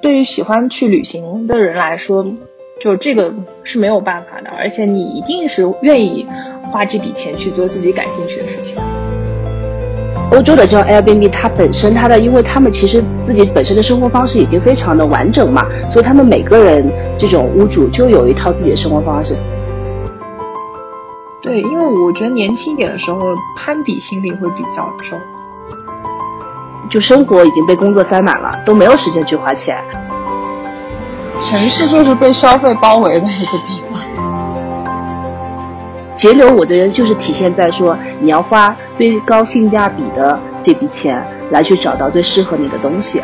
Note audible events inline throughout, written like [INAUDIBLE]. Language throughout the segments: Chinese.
对于喜欢去旅行的人来说，就这个是没有办法的，而且你一定是愿意花这笔钱去做自己感兴趣的事情。欧洲的这种 Airbnb，它本身它的，因为他们其实自己本身的生活方式已经非常的完整嘛，所以他们每个人这种屋主就有一套自己的生活方式。对，因为我觉得年轻一点的时候攀比心理会比较重，就生活已经被工作塞满了，都没有时间去花钱。城市就是被消费包围的一个地方。[LAUGHS] 节流，我觉得就是体现在说，你要花最高性价比的这笔钱来去找到最适合你的东西。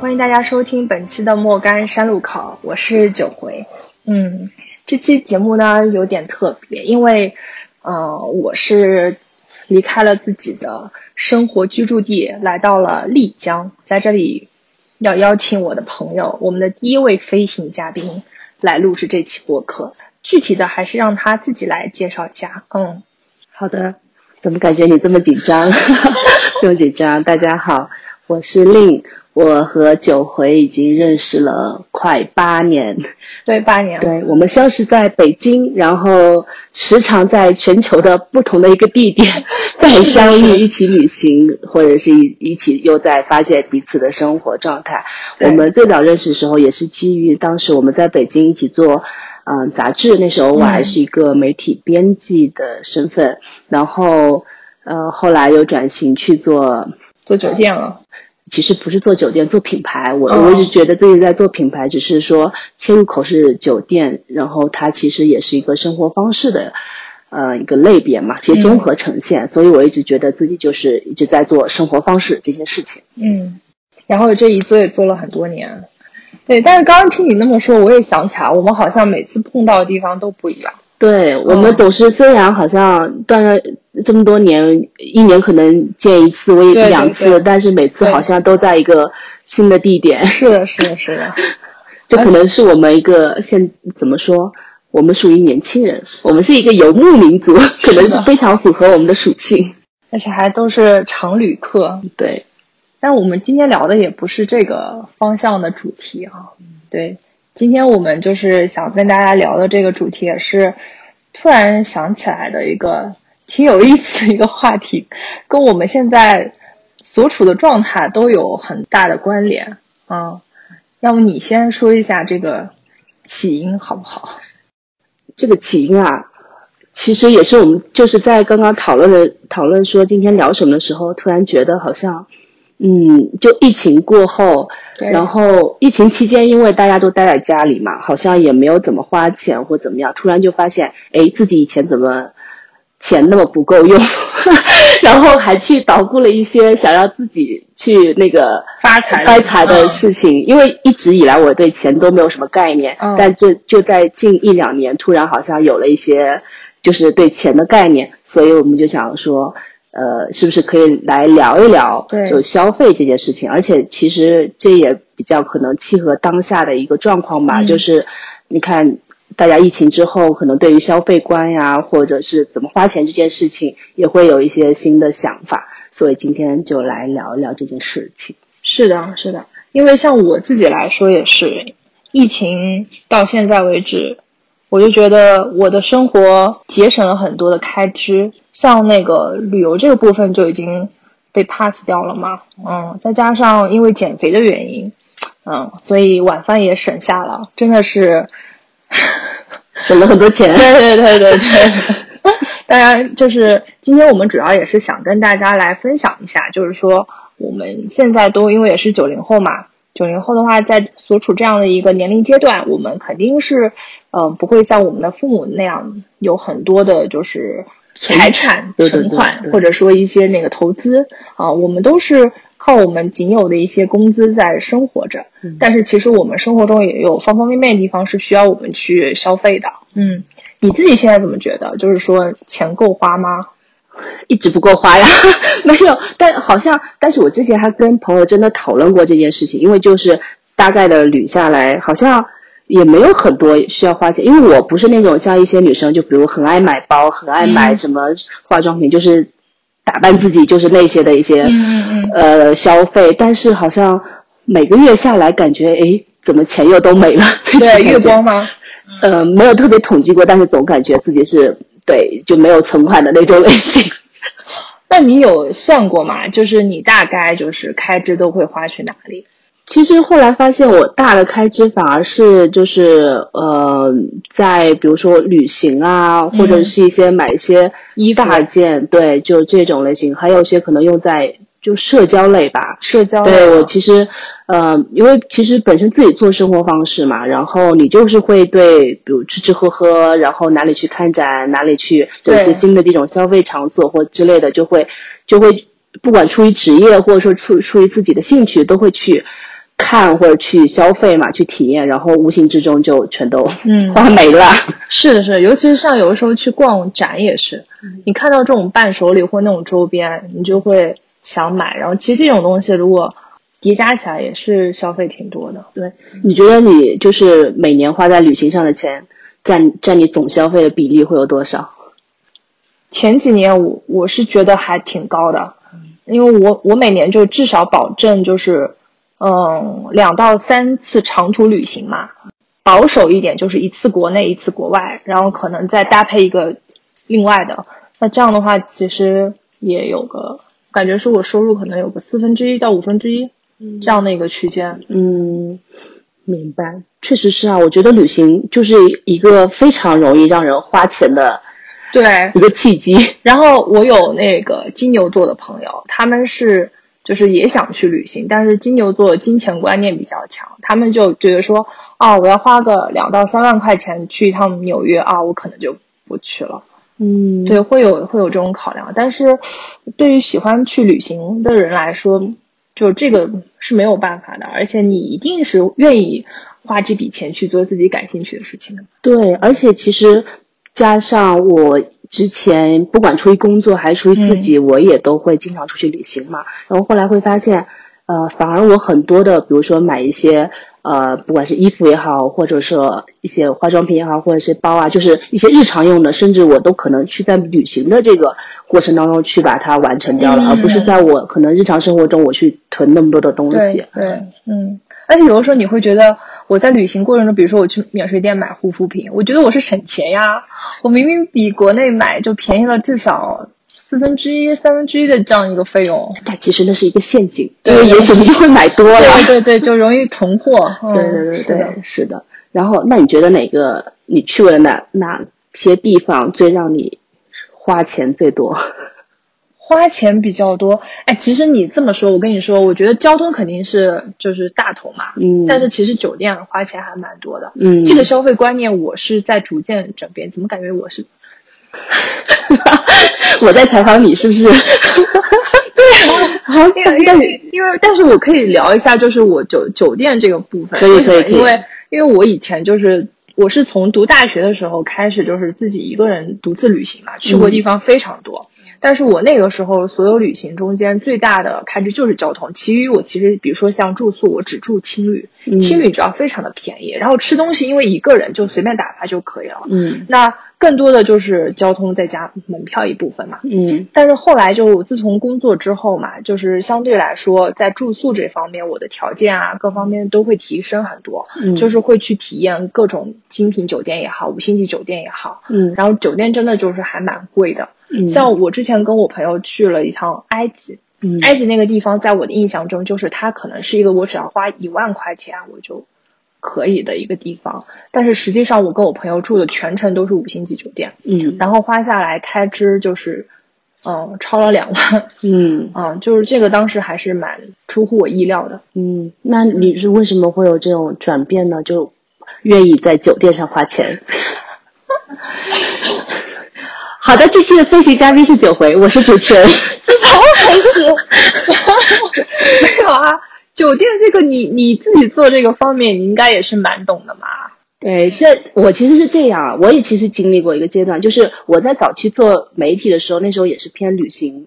欢迎大家收听本期的莫干山路考，我是九回。嗯，这期节目呢有点特别，因为，呃，我是离开了自己的生活居住地，来到了丽江，在这里。要邀请我的朋友，我们的第一位飞行嘉宾来录制这期播客。具体的还是让他自己来介绍一下。嗯，好的。怎么感觉你这么紧张？[LAUGHS] 这么紧张？大家好，我是令。我和九回已经认识了快八年，对，八年。对，我们相识在北京，然后时常在全球的不同的一个地点 [LAUGHS] 再相遇，一起旅行，或者是一一起又在发现彼此的生活状态。我们最早认识的时候，也是基于当时我们在北京一起做嗯杂志，那时候我还是一个媒体编辑的身份，然后呃后来又转型去做做酒店了。其实不是做酒店，做品牌。我我一直觉得自己在做品牌，只是说切入口是酒店，然后它其实也是一个生活方式的，呃，一个类别嘛，其实综合呈现。所以我一直觉得自己就是一直在做生活方式这件事情。嗯，然后这一做也做了很多年。对，但是刚刚听你那么说，我也想起来，我们好像每次碰到的地方都不一样。对我们总是虽然好像断了这么多年，一年可能见一次，我也两次，但是每次好像都在一个新的地点。是的，是的，是的。[LAUGHS] 这可能是我们一个现怎么说？我们属于年轻人，我们是一个游牧民族，可能是非常符合我们的属性。而且还都是常旅客。对。但我们今天聊的也不是这个方向的主题啊。对。今天我们就是想跟大家聊的这个主题，也是突然想起来的一个挺有意思的一个话题，跟我们现在所处的状态都有很大的关联啊。要不你先说一下这个起因好不好？这个起因啊，其实也是我们就是在刚刚讨论的讨论说今天聊什么的时候，突然觉得好像。嗯，就疫情过后，然后疫情期间，因为大家都待在家里嘛，好像也没有怎么花钱或怎么样，突然就发现，哎，自己以前怎么钱那么不够用，[LAUGHS] 然后还去捣鼓了一些想要自己去那个发财发财的事情。因为一直以来我对钱都没有什么概念，但这就在近一两年，突然好像有了一些就是对钱的概念，所以我们就想说。呃，是不是可以来聊一聊就消费这件事情？而且其实这也比较可能契合当下的一个状况吧。就是你看，大家疫情之后，可能对于消费观呀，或者是怎么花钱这件事情，也会有一些新的想法。所以今天就来聊一聊这件事情。是的，是的，因为像我自己来说也是，疫情到现在为止。我就觉得我的生活节省了很多的开支，像那个旅游这个部分就已经被 pass 掉了嘛，嗯，再加上因为减肥的原因，嗯，所以晚饭也省下了，真的是 [LAUGHS] 省了很多钱。对对对对对，[LAUGHS] 当然就是今天我们主要也是想跟大家来分享一下，就是说我们现在都因为也是九零后嘛。九零后的话，在所处这样的一个年龄阶段，我们肯定是，呃，不会像我们的父母那样有很多的，就是财产存款，或者说一些那个投资啊。我们都是靠我们仅有的一些工资在生活着。但是其实我们生活中也有方方面面的地方是需要我们去消费的。嗯，你自己现在怎么觉得？就是说钱够花吗？[LAUGHS] 一直不够花呀，[LAUGHS] 没有，但好像，但是我之前还跟朋友真的讨论过这件事情，因为就是大概的捋下来，好像也没有很多需要花钱，因为我不是那种像一些女生，就比如很爱买包，很爱买什么化妆品，就是打扮自己，就是那些的一些嗯嗯呃消费，但是好像每个月下来感觉诶，怎么钱又都没了？[LAUGHS] 对，月光吗？呃，没有特别统计过，但是总感觉自己是对就没有存款的那种类型。[LAUGHS] 那你有算过吗？就是你大概就是开支都会花去哪里？其实后来发现，我大的开支反而是就是呃，在比如说旅行啊，或者是一些买一些衣大件，对，就这种类型，还有一些可能用在就社交类吧。社交类对我其实呃，因为其实本身自己做生活方式嘛，然后你就是会对，比如吃吃喝喝，然后哪里去看展，哪里去有一些对新的这种消费场所或之类的，就会就会不管出于职业或者说出出于自己的兴趣，都会去看或者去消费嘛，去体验，然后无形之中就全都嗯花没了。[LAUGHS] 是的，是的，尤其是像有的时候去逛展也是，你看到这种伴手礼或那种周边，你就会想买。然后其实这种东西如果叠加起来也是消费挺多的。对，你觉得你就是每年花在旅行上的钱，占占你总消费的比例会有多少？前几年我我是觉得还挺高的，因为我我每年就至少保证就是嗯两到三次长途旅行嘛，保守一点就是一次国内一次国外，然后可能再搭配一个另外的。那这样的话，其实也有个感觉是我收入可能有个四分之一到五分之一这样的一个区间。嗯，明白，确实是啊。我觉得旅行就是一个非常容易让人花钱的对，一个契机。然后我有那个金牛座的朋友，他们是就是也想去旅行，但是金牛座金钱观念比较强，他们就觉得说，啊，我要花个两到三万块钱去一趟纽约啊，我可能就不去了。嗯，对，会有会有这种考量，但是对于喜欢去旅行的人来说，就这个是没有办法的，而且你一定是愿意花这笔钱去做自己感兴趣的事情的。对，而且其实加上我之前不管出于工作还是出于自己，我也都会经常出去旅行嘛。然后后来会发现，呃，反而我很多的，比如说买一些呃，不管是衣服也好，或者说一些化妆品也好，或者是包啊，就是一些日常用的，甚至我都可能去在旅行的这个过程当中去把它完成掉了，嗯而不是在我可能日常生活中我去囤那么多的东西。对，对，嗯，而且有的时候你会觉得我在旅行过程中，比如说我去免税店买护肤品，我觉得我是省钱呀，我明明比国内买就便宜了至少四分之一、三分之一的这样一个费用。但其实那是一个陷阱，对因为也许你会买多了。对对对，就容易囤货。[LAUGHS] 嗯、对对对对，是的。是的。然后，那你觉得哪个你去过的哪哪些地方最让你花钱最多？[LAUGHS] 花钱比较多，哎，其实你这么说，我跟你说，我觉得交通肯定是就是大头嘛，嗯但是其实酒店花钱还蛮多的，嗯这个消费观念我是在逐渐转变，怎么感觉我是 [LAUGHS] 我在采访你是不是？[LAUGHS] 对，[LAUGHS] 因为因为因为，但是我可以聊一下，就是我酒酒店这个部分，可以可以因为因为我以前就是我是从读大学的时候开始，就是自己一个人独自旅行嘛，去过地方非常多。但是我那个时候所有旅行中间最大的开支就是交通，其余我其实比如说像住宿，我只住青旅，嗯青旅只要非常的便宜，然后吃东西因为一个人就随便打发就可以了。嗯那更多的就是交通再加门票一部分嘛。嗯但是后来就自从工作之后嘛，就是相对来说，在住宿这方面，我的条件啊各方面都会提升很多，嗯就是会去体验各种精品酒店也好，五星级酒店也好，嗯然后酒店真的就是还蛮贵的。嗯像我之前跟我朋友去了一趟埃及，嗯埃及那个地方，在我的印象中，就是它可能是一个我只要花一万块钱我就可以的一个地方，但是实际上我跟我朋友住的全程都是五星级酒店。嗯然后花下来开支就是，嗯，超了两万，嗯 [LAUGHS] 嗯，就是这个当时还是蛮出乎我意料的。嗯，那你是为什么会有这种转变呢？就愿意在酒店上花钱？[LAUGHS] 好的，这期的飞行嘉宾是九回，我是主持人。这怎么回事？没有啊，酒店这个你你自己做这个方面，你应该也是蛮懂的嘛。对，这我其实是这样啊，我也其实经历过一个阶段，就是我在早期做媒体的时候，那时候也是偏旅行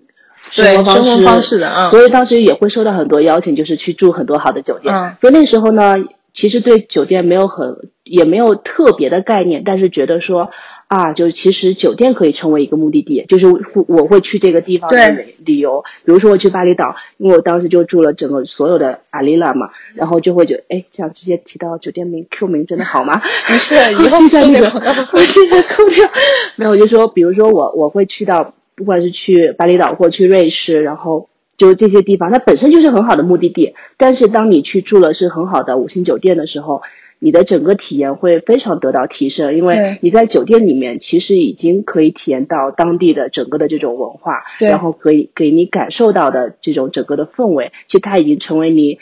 生活方式，方式的啊所以当时也会收到很多邀请，就是去住很多好的酒店。嗯所以那时候呢，其实对酒店没有很也没有特别的概念，但是觉得说啊，就是其实酒店可以成为一个目的地，就是我会去这个地方的旅游。比如说我去巴厘岛，因为我当时就住了整个所有的阿丽拉嘛，然后就会觉得，哎，这样直接提到酒店名 Q 名真的好吗？[LAUGHS] 不是，以后那个，我现在扣掉。没有，我就说，比如说我我会去到，不管是去巴厘岛或去瑞士，然后就这些地方，它本身就是很好的目的地。但是当你去住了是很好的五星酒店的时候。你的整个体验会非常得到提升，因为你在酒店里面其实已经可以体验到当地的整个的这种文化，然后可以给你感受到的这种整个的氛围，其实它已经成为你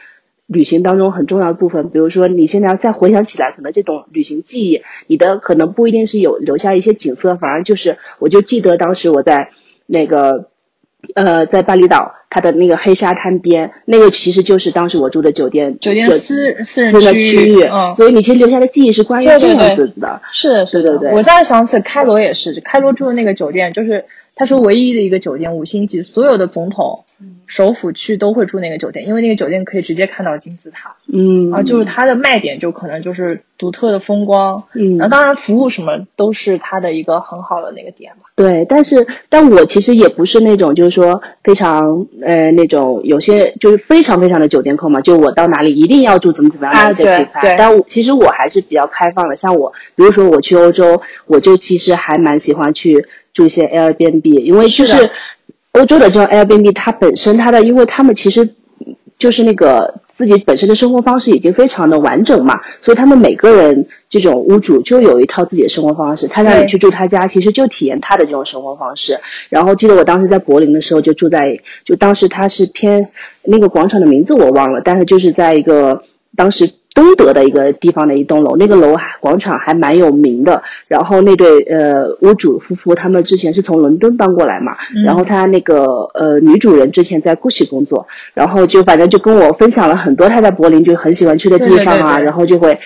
旅行当中很重要的部分。比如说你现在再回想起来，可能这种旅行记忆，你的可能不一定是有留下一些景色，反而就是我就记得当时我在那个。呃，在巴厘岛，它的那个黑沙滩边，那个其实就是当时我住的酒店，酒店私私人区域，嗯，所以你其实留下的记忆是关于这样子的，是是对对。我这样想起开罗也是，开罗住的那个酒店，就是它是唯一的一个酒店，五星级，所有的总统。首府去都会住那个酒店，因为那个酒店可以直接看到金字塔。嗯，啊，就是它的卖点就可能就是独特的风光。嗯，然后当然服务什么都是它的一个很好的那个点吧。对，但是但我其实也不是那种就是说非常呃那种有些就是非常非常的酒店控嘛，就我到哪里一定要住怎么怎么样的一些品牌。但其实我还是比较开放的，像我比如说我去欧洲，我就其实还蛮喜欢去住一些 Airbnb，因为就是。欧洲的这种 Airbnb，它本身它的，因为他们其实就是那个自己本身的生活方式已经非常的完整嘛，所以他们每个人这种屋主就有一套自己的生活方式。他让你去住他家，其实就体验他的这种生活方式。然后记得我当时在柏林的时候，就住在，就当时他是偏那个广场的名字我忘了，但是就是在一个当时。东德的一个地方的一栋楼，那个楼广场还蛮有名的。然后那对呃屋主夫妇，他们之前是从伦敦搬过来嘛。然后他那个呃女主人之前在 GUCCI 工作，然后就反正就跟我分享了很多他在柏林就很喜欢去的地方啊。然后就会，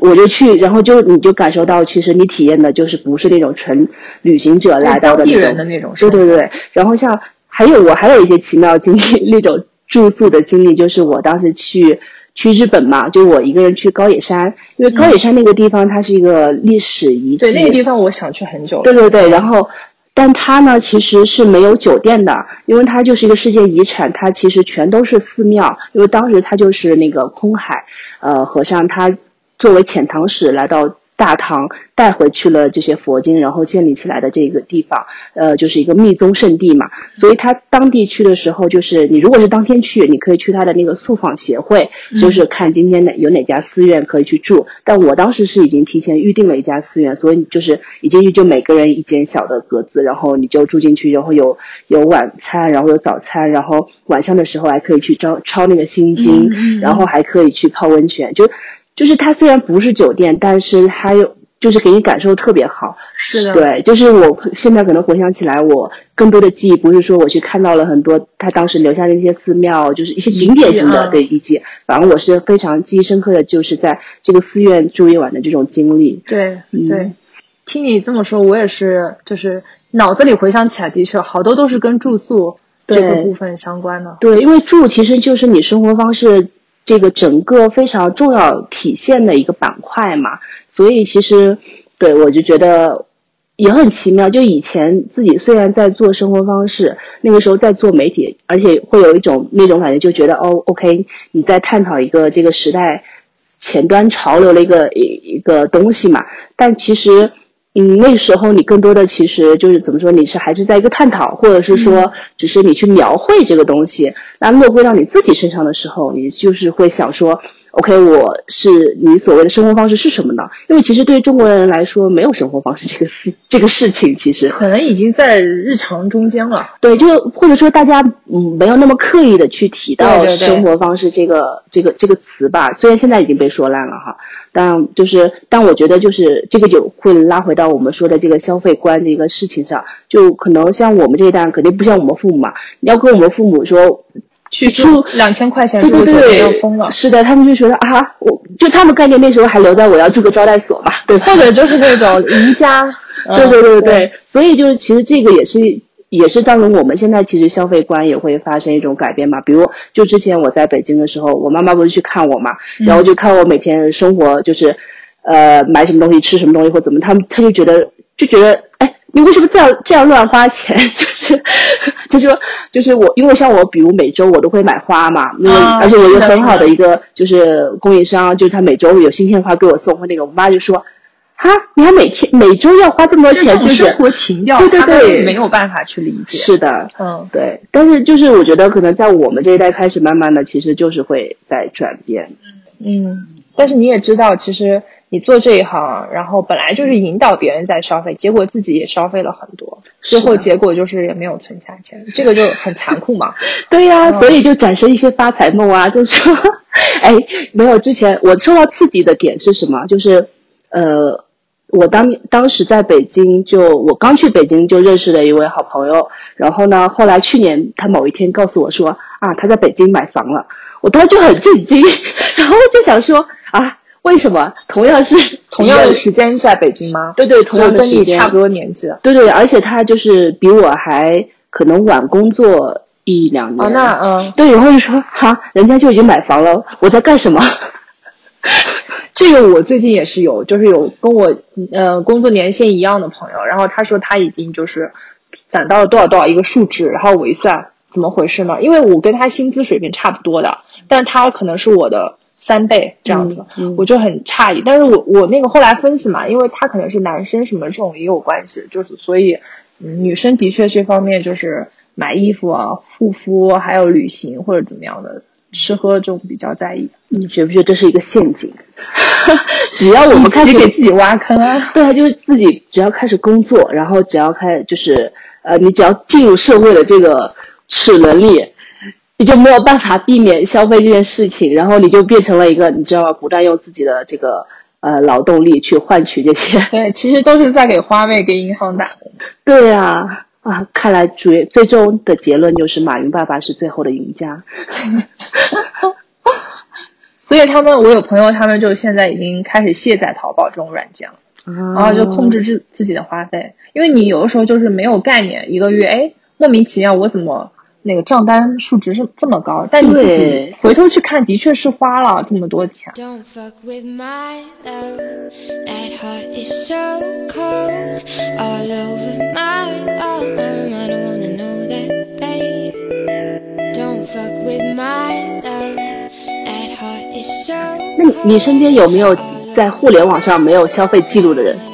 我就去，然后就你就感受到，其实你体验的就是不是那种纯旅行者来到的那种。对对对。然后像还有我还有一些奇妙经历，那种住宿的经历，就是我当时去。去日本嘛，就我一个人去高野山，因为高野山那个地方它是一个历史遗迹。对，那个地方我想去很久了。对对对，然后，但它呢其实是没有酒店的，因为它就是一个世界遗产，它其实全都是寺庙。因为当时它就是那个空海，呃，和尚他作为遣唐使来到。大唐带回去了这些佛经，然后建立起来的这个地方，呃，就是一个密宗圣地嘛。所以他当地去的时候，就是你如果是当天去，你可以去他的那个宿访协会，就是看今天哪有哪家寺院可以去住。但我当时是已经提前预定了一家寺院，所以就是一进去就每个人一间小的格子，然后你就住进去，然后有有晚餐，然后有早餐，然后晚上的时候还可以去抄抄那个心经，然后还可以去泡温泉，就。就是它虽然不是酒店，但是它有就是给你感受特别好。是的，对，就是我现在可能回想起来，我更多的记忆不是说我去看到了很多他当时留下的一些寺庙，就是一些景点型的对遗迹，反正我是非常记忆深刻的，就是在这个寺院住一晚的这种经历。对对，听你这么说，我也是，就是脑子里回想起来，的确好多都是跟住宿这个部分相关的。对，因为住其实就是你生活方式。这个整个非常重要体现的一个板块嘛，所以其实对我就觉得也很奇妙。就以前自己虽然在做生活方式，那个时候在做媒体，而且会有一种那种感觉，就觉得哦，OK，你在探讨一个这个时代前端潮流的一个一一个东西嘛，但其实。嗯，那时候你更多的其实就是怎么说？你是还是在一个探讨，或者是说，只是你去描绘这个东西。那落归到你自己身上的时候，你就是会想说。OK，我是你所谓的生活方式是什么呢？因为其实对于中国人来说，没有生活方式这个事这个事情，其实可能已经在日常中间了。对，就或者说大家嗯没有那么刻意的去提到生活方式这个这个这个词吧。虽然现在已经被说烂了哈，但就是但我觉得就是这个有会拉回到我们说的这个消费观的一个事情上。就可能像我们这一代，肯定不像我们父母嘛。你要跟我们父母说。去住两千块钱住酒店要疯了，是的，他们就觉得啊，我就他们概念那时候还留在我要住个招待所嘛，对吧？或者就是那种 [LAUGHS] 宜家，对对对对，所以就是其实这个也是也是造成我们现在其实消费观也会发生一种改变嘛。比如就之前我在北京的时候，我妈妈不是去看我嘛，然后就看我每天生活就是呃买什么东西吃什么东西或怎么，他们他就觉得。就觉得，哎，你为什么这样这样乱花钱？[LAUGHS] 就是，他说，就是我，因为像我，比如每周我都会买花嘛，因为而且我有很好的一个就是供应商，就是他每周有新鲜花给我送，那个我妈就说。啊！你还每天每周要花这么多钱，就是生活情调，对对对，没有办法去理解。是的，嗯，对。但是就是我觉得，可能在我们这一代开始，慢慢的，其实就是会在转变。嗯，但是你也知道，其实你做这一行，然后本来就是引导别人在消费，结果自己也消费了很多，最后结果就是也没有存下钱，这个就很残酷嘛。[LAUGHS] 对呀，所以就产生一些发财梦啊，就说，哎，没有之前我受到刺激的点是什么？就是。呃，我当当时在北京，就我刚去北京就认识了一位好朋友，然后呢，后来去年他某一天告诉我说啊，他在北京买房了，我当时就很震惊，[LAUGHS] 然后就想说啊，为什么同样是 [LAUGHS] 同样的时间在北京吗？对对，同样的时间，差不多年纪，对对，而且他就是比我还可能晚工作一两年，哦，那嗯，对，然后就说哈，人家就已经买房了，我在干什么？[LAUGHS] 这个我最近也是有，就是有跟我呃工作年限一样的朋友，然后他说他已经就是攒到了多少多少一个数值，然后我一算怎么回事呢？因为我跟他薪资水平差不多的，但是他可能是我的三倍这样子，我就很诧异。但是我我那个后来分析嘛，因为他可能是男生什么这种也有关系，就是所以女生的确这方面就是买衣服啊、护肤还有旅行或者怎么样的。吃喝这种比较在意，你觉不觉得这是一个陷阱？[LAUGHS] 只要我们开始给自己挖坑啊！对啊，就是自己只要开始工作，然后只要开就是呃，你只要进入社会的这个齿轮里，你就没有办法避免消费这件事情，然后你就变成了一个你知道吗？不断用自己的这个呃劳动力去换取这些。对，其实都是在给花呗、给银行打工。[LAUGHS] 对呀。啊，看来主最终的结论就是马云爸爸是最后的赢家。[LAUGHS] 所以他们，我有朋友，他们就现在已经开始卸载淘宝这种软件了，然后就控制自自己的花费，因为你有的时候就是没有概念，一个月哎莫名其妙我怎么。那个账单数值是这么高，但你自己回头去看，的确是花了这么多钱。那你身边有没有在互联网上没有消费记录的人？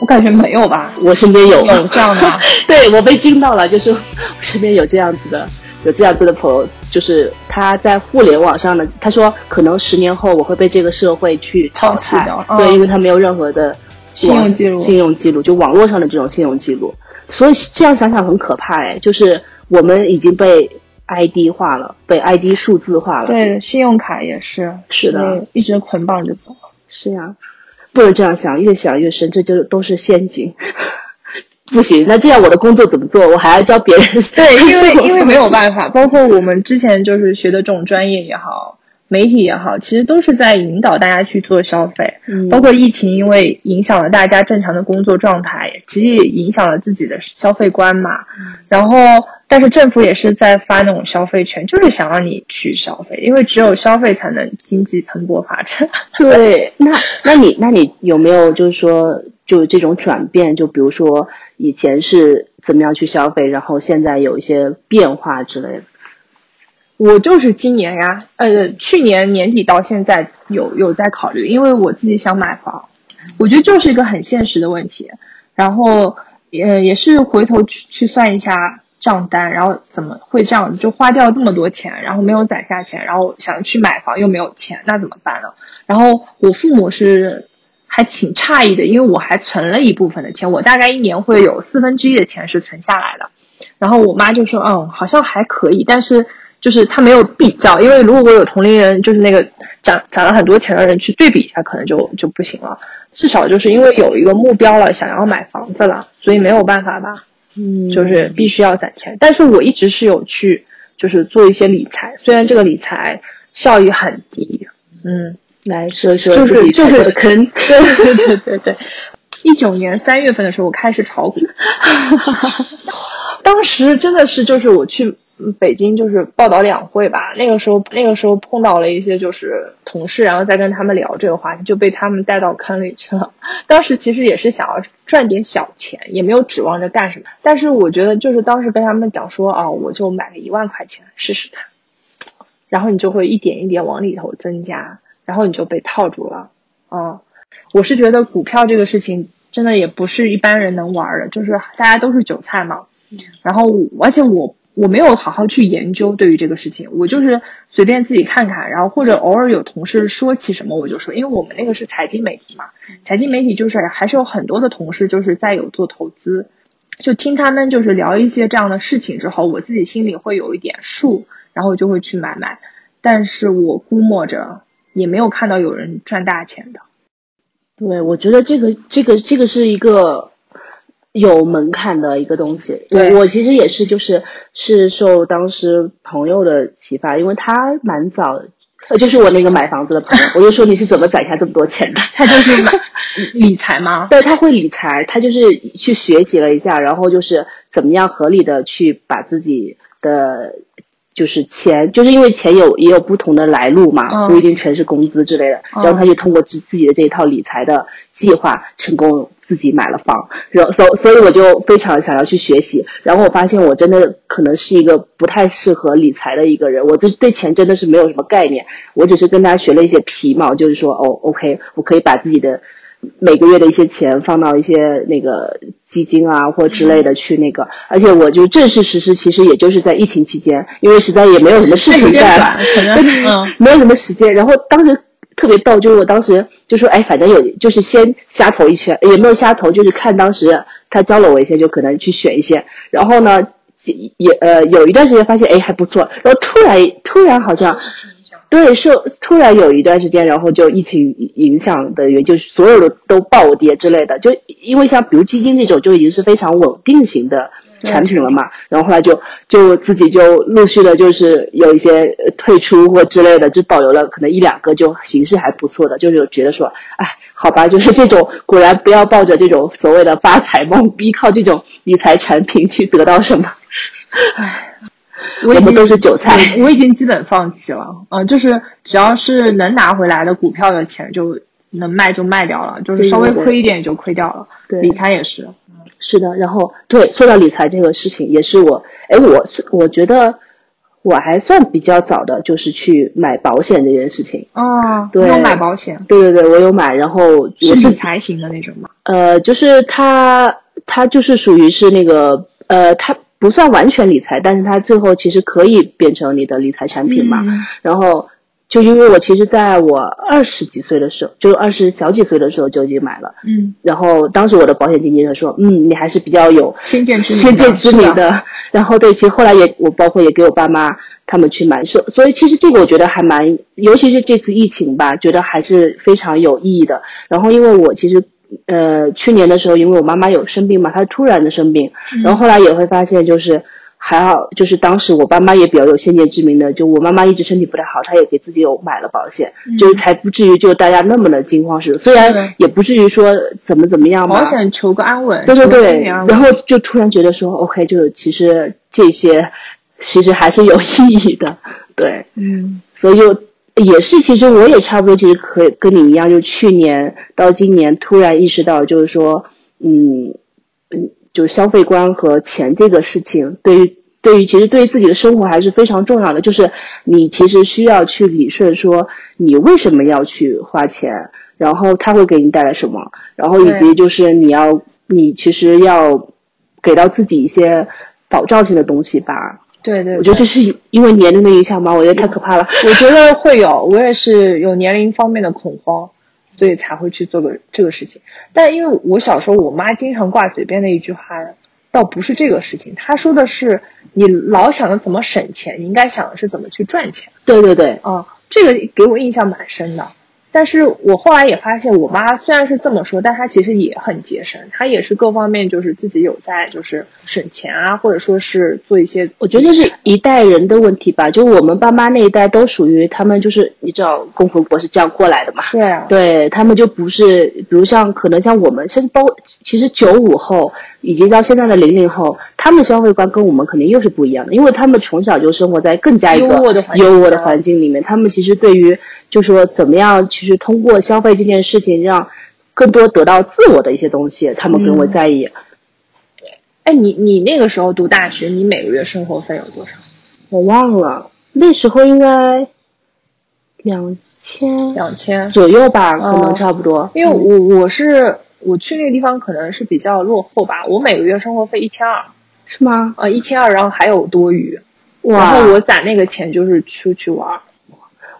我感觉没有吧，我身边有。有这样的，[LAUGHS] 对我被惊到了，就是 [LAUGHS] 我身边有这样子的，有这样子的朋友，就是他在互联网上的，他说可能十年后我会被这个社会去淘汰，对，因为他没有任何的信用记录，信用记录就网络上的这种信用记录，所以这样想想很可怕哎，就是我们已经被 ID 化了，被 ID 数字化了，对，信用卡也是，是的，一直捆绑着走，是呀。不能这样想，越想越深，这就都是陷阱。[LAUGHS] 不行，那这样我的工作怎么做？我还要教别人。[LAUGHS] 对，因为因为没有办法，包括我们之前就是学的这种专业也好，媒体也好，其实都是在引导大家去做消费。嗯。包括疫情，因为影响了大家正常的工作状态，其实也影响了自己的消费观嘛。然后。但是政府也是在发那种消费券，就是想让你去消费，因为只有消费才能经济蓬勃发展。[LAUGHS] 对，那那你那你有没有就是说就这种转变？就比如说以前是怎么样去消费，然后现在有一些变化之类的。我就是今年呀，呃，去年年底到现在有有在考虑，因为我自己想买房，我觉得就是一个很现实的问题。然后呃，也是回头去去算一下。账单，然后怎么会这样子？就花掉这么多钱，然后没有攒下钱，然后想去买房又没有钱，那怎么办呢？然后我父母是还挺诧异的，因为我还存了一部分的钱，我大概一年会有四分之一的钱是存下来的。然后我妈就说：“嗯，好像还可以，但是就是她没有比较，因为如果我有同龄人，就是那个攒攒了很多钱的人去对比一下，可能就就不行了。至少就是因为有一个目标了，想要买房子了，所以没有办法吧。”嗯，就是必须要攒钱，但是我一直是有去，就是做一些理财，虽然这个理财效益很低。嗯，来说说就是就是 [LAUGHS] 坑，对对对对对。一九年三月份的时候，我开始炒股，[LAUGHS] 当时真的是就是我去北京就是报道两会吧，那个时候那个时候碰到了一些就是同事，然后再跟他们聊这个话题，就被他们带到坑里去了。当时其实也是想要赚点小钱，也没有指望着干什么。但是我觉得就是当时跟他们讲说啊，我就买个一万块钱试试看，然后你就会一点一点往里头增加，然后你就被套住了。啊，我是觉得股票这个事情真的也不是一般人能玩的，就是大家都是韭菜嘛。然后而且我。我没有好好去研究对于这个事情，我就是随便自己看看，然后或者偶尔有同事说起什么我就说，因为我们那个是财经媒体嘛，财经媒体就是还是有很多的同事就是在有做投资，就听他们就是聊一些这样的事情之后，我自己心里会有一点数，然后就会去买买，但是我估摸着也没有看到有人赚大钱的。对，我觉得这个这个这个是一个。有门槛的一个东西，对我其实也是，就是是受当时朋友的启发，因为他蛮早，呃，就是我那个买房子的朋友，[LAUGHS] 我就说你是怎么攒下这么多钱的？他就是买理财吗？[LAUGHS] 对，他会理财，他就是去学习了一下，然后就是怎么样合理的去把自己的就是钱，就是因为钱有也有不同的来路嘛，不一定全是工资之类的，然后他就通过自自己的这一套理财的计划成功。自己买了房，然后所所以我就非常想要去学习，然后我发现我真的可能是一个不太适合理财的一个人，我这对钱真的是没有什么概念，我只是跟他学了一些皮毛，就是说哦，OK，我可以把自己的每个月的一些钱放到一些那个基金啊或之类的去那个，而且我就正式实施，其实也就是在疫情期间，因为实在也没有什么事情干，嗯，没有什么时间，然后当时。特别逗，就是我当时就说，哎，反正有，就是先瞎投一圈，也没有瞎投，就是看当时他教了我一些，就可能去选一些。然后呢，也呃有一段时间发现，哎还不错。然后突然突然好像，对，受突然有一段时间，然后就疫情影响的原因，就是所有的都暴跌之类的。就因为像比如基金这种，就已经是非常稳定型的。产品了嘛，然后后来就就自己就陆续的，就是有一些退出或之类的，只保留了可能一两个，就形势还不错的，就是觉得说，哎，好吧，就是这种，果然不要抱着这种所谓的发财梦，依靠这种理财产品去得到什么。唉，我们都是韭菜，我已经基本放弃了。嗯，就是只要是能拿回来的股票的钱，就能卖就卖掉了，就是稍微亏一点就亏掉了。对，理财也是。是的，然后对说到理财这个事情，也是我，哎，我我觉得我还算比较早的，就是去买保险这件事情。哦，对，有买保险。对对对，我有买，然后是理财型的那种吗？呃，就是它，它就是属于是那个，呃，它不算完全理财，但是它最后其实可以变成你的理财产品嘛。然后。就因为我其实在我二十几岁的时候，就二十小几岁的时候就已经买了，嗯，然后当时我的保险经纪人说，嗯，你还是比较有先见之先见之明的。然后对，其实后来也我包括也给我爸妈他们去买，所所以其实这个我觉得还蛮，尤其是这次疫情吧，觉得还是非常有意义的。然后因为我其实呃去年的时候，因为我妈妈有生病嘛，她突然的生病，然后后来也会发现就是。还好，就是当时我爸妈也比较有先见之明的，就我妈妈一直身体不太好，她也给自己有买了保险，就是才不至于就大家那么的惊慌失措。虽然也不至于说怎么怎么样嘛，保险求个安稳，对对对。然后就突然觉得说，OK，就其实这些其实还是有意义的，对，嗯。所以也是，其实我也差不多，其实可以跟你一样，就去年到今年突然意识到，就是说，嗯嗯。就是消费观和钱这个事情，对于对于其实对于自己的生活还是非常重要的。就是你其实需要去理顺，说你为什么要去花钱，然后它会给你带来什么，然后以及就是你要你其实要给到自己一些保障性的东西吧。对对，我觉得这是因为年龄的影响吧？我觉得太可怕了。我觉得会有，我也是有年龄方面的恐慌。所以才会去做个这个事情，但因为我小时候我妈经常挂嘴边的一句话，倒不是这个事情，她说的是你老想着怎么省钱，你应该想的是怎么去赚钱。对对对，啊，这个给我印象蛮深的。但是我后来也发现，我妈虽然是这么说，但她其实也很节省，她也是各方面就是自己有在就是省钱啊，或者说是做一些。我觉得是一代人的问题吧，就我们爸妈那一代都属于他们就是你知道，公婆婆是这样过来的嘛。对啊。对他们就不是，比如像可能像我们，甚至包其实九五后以及到现在的零零后，他们消费观跟我们肯定又是不一样的，因为他们从小就生活在更加一个优渥的环境里面，他们其实对于就说怎么样，其实通过消费这件事情，让更多得到自我的一些东西，他们更为在意。哎，你你那个时候读大学，你每个月生活费有多少？我忘了，那时候应该两千两千左右吧，可能差不多。因为我我是。我去那个地方可能是比较落后吧，我每个月生活费一千二，是吗？啊，一千二，然后还有多余，然后我攒那个钱就是出去玩。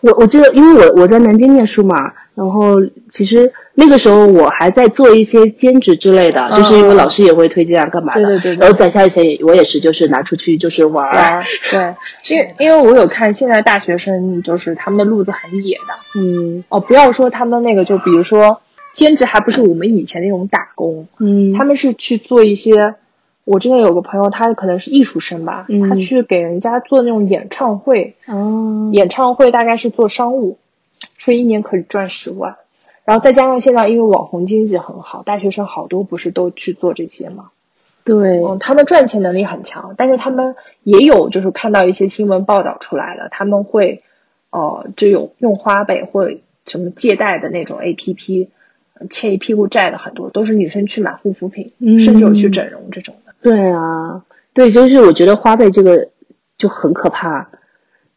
我我记得，因为我我在南京念书嘛，然后其实那个时候我还在做一些兼职之类的，就是因为老师也会推荐啊，干嘛的？对对对。然后攒下的钱，我也是就是拿出去就是玩。玩。对，因为因为我有看现在大学生，就是他们的路子很野的。嗯。哦，不要说他们那个，就比如说。兼职还不是我们以前那种打工，嗯，他们是去做一些。我之前有个朋友，他可能是艺术生吧，他去给人家做那种演唱会，哦，演唱会大概是做商务，说一年可以赚十万，然后再加上现在因为网红经济很好，大学生好多不是都去做这些吗？对，嗯，他们赚钱能力很强，但是他们也有就是看到一些新闻报道出来了，他们会，哦，就有用花呗或什么借贷的那种 A P P。欠一屁股债的很多都是女生去买护肤品，甚至有去整容这种的。对啊，对，就是我觉得花呗这个就很可怕。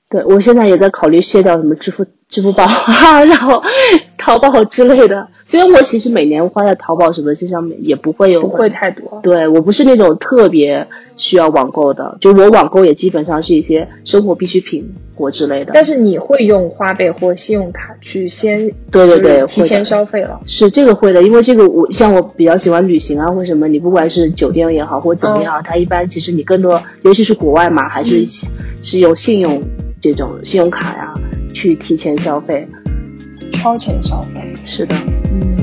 对我现在也在考虑卸掉什么支付支付宝啊，[LAUGHS] 然后淘宝之类的。虽然我其实每年花在淘宝什么这上面也不会有，不会太多。对我不是那种特别需要网购的，就我网购也基本上是一些生活必需品或之类的。但是你会用花呗或信用卡去先对对对提前消费了？是这个会的，因为这个我像我比较喜欢旅行啊或什么，你不管是酒店也好或怎么样，它一般其实你更多，尤其是国外嘛，还是是有信用这种信用卡呀去提前消费。超前消费是的，嗯。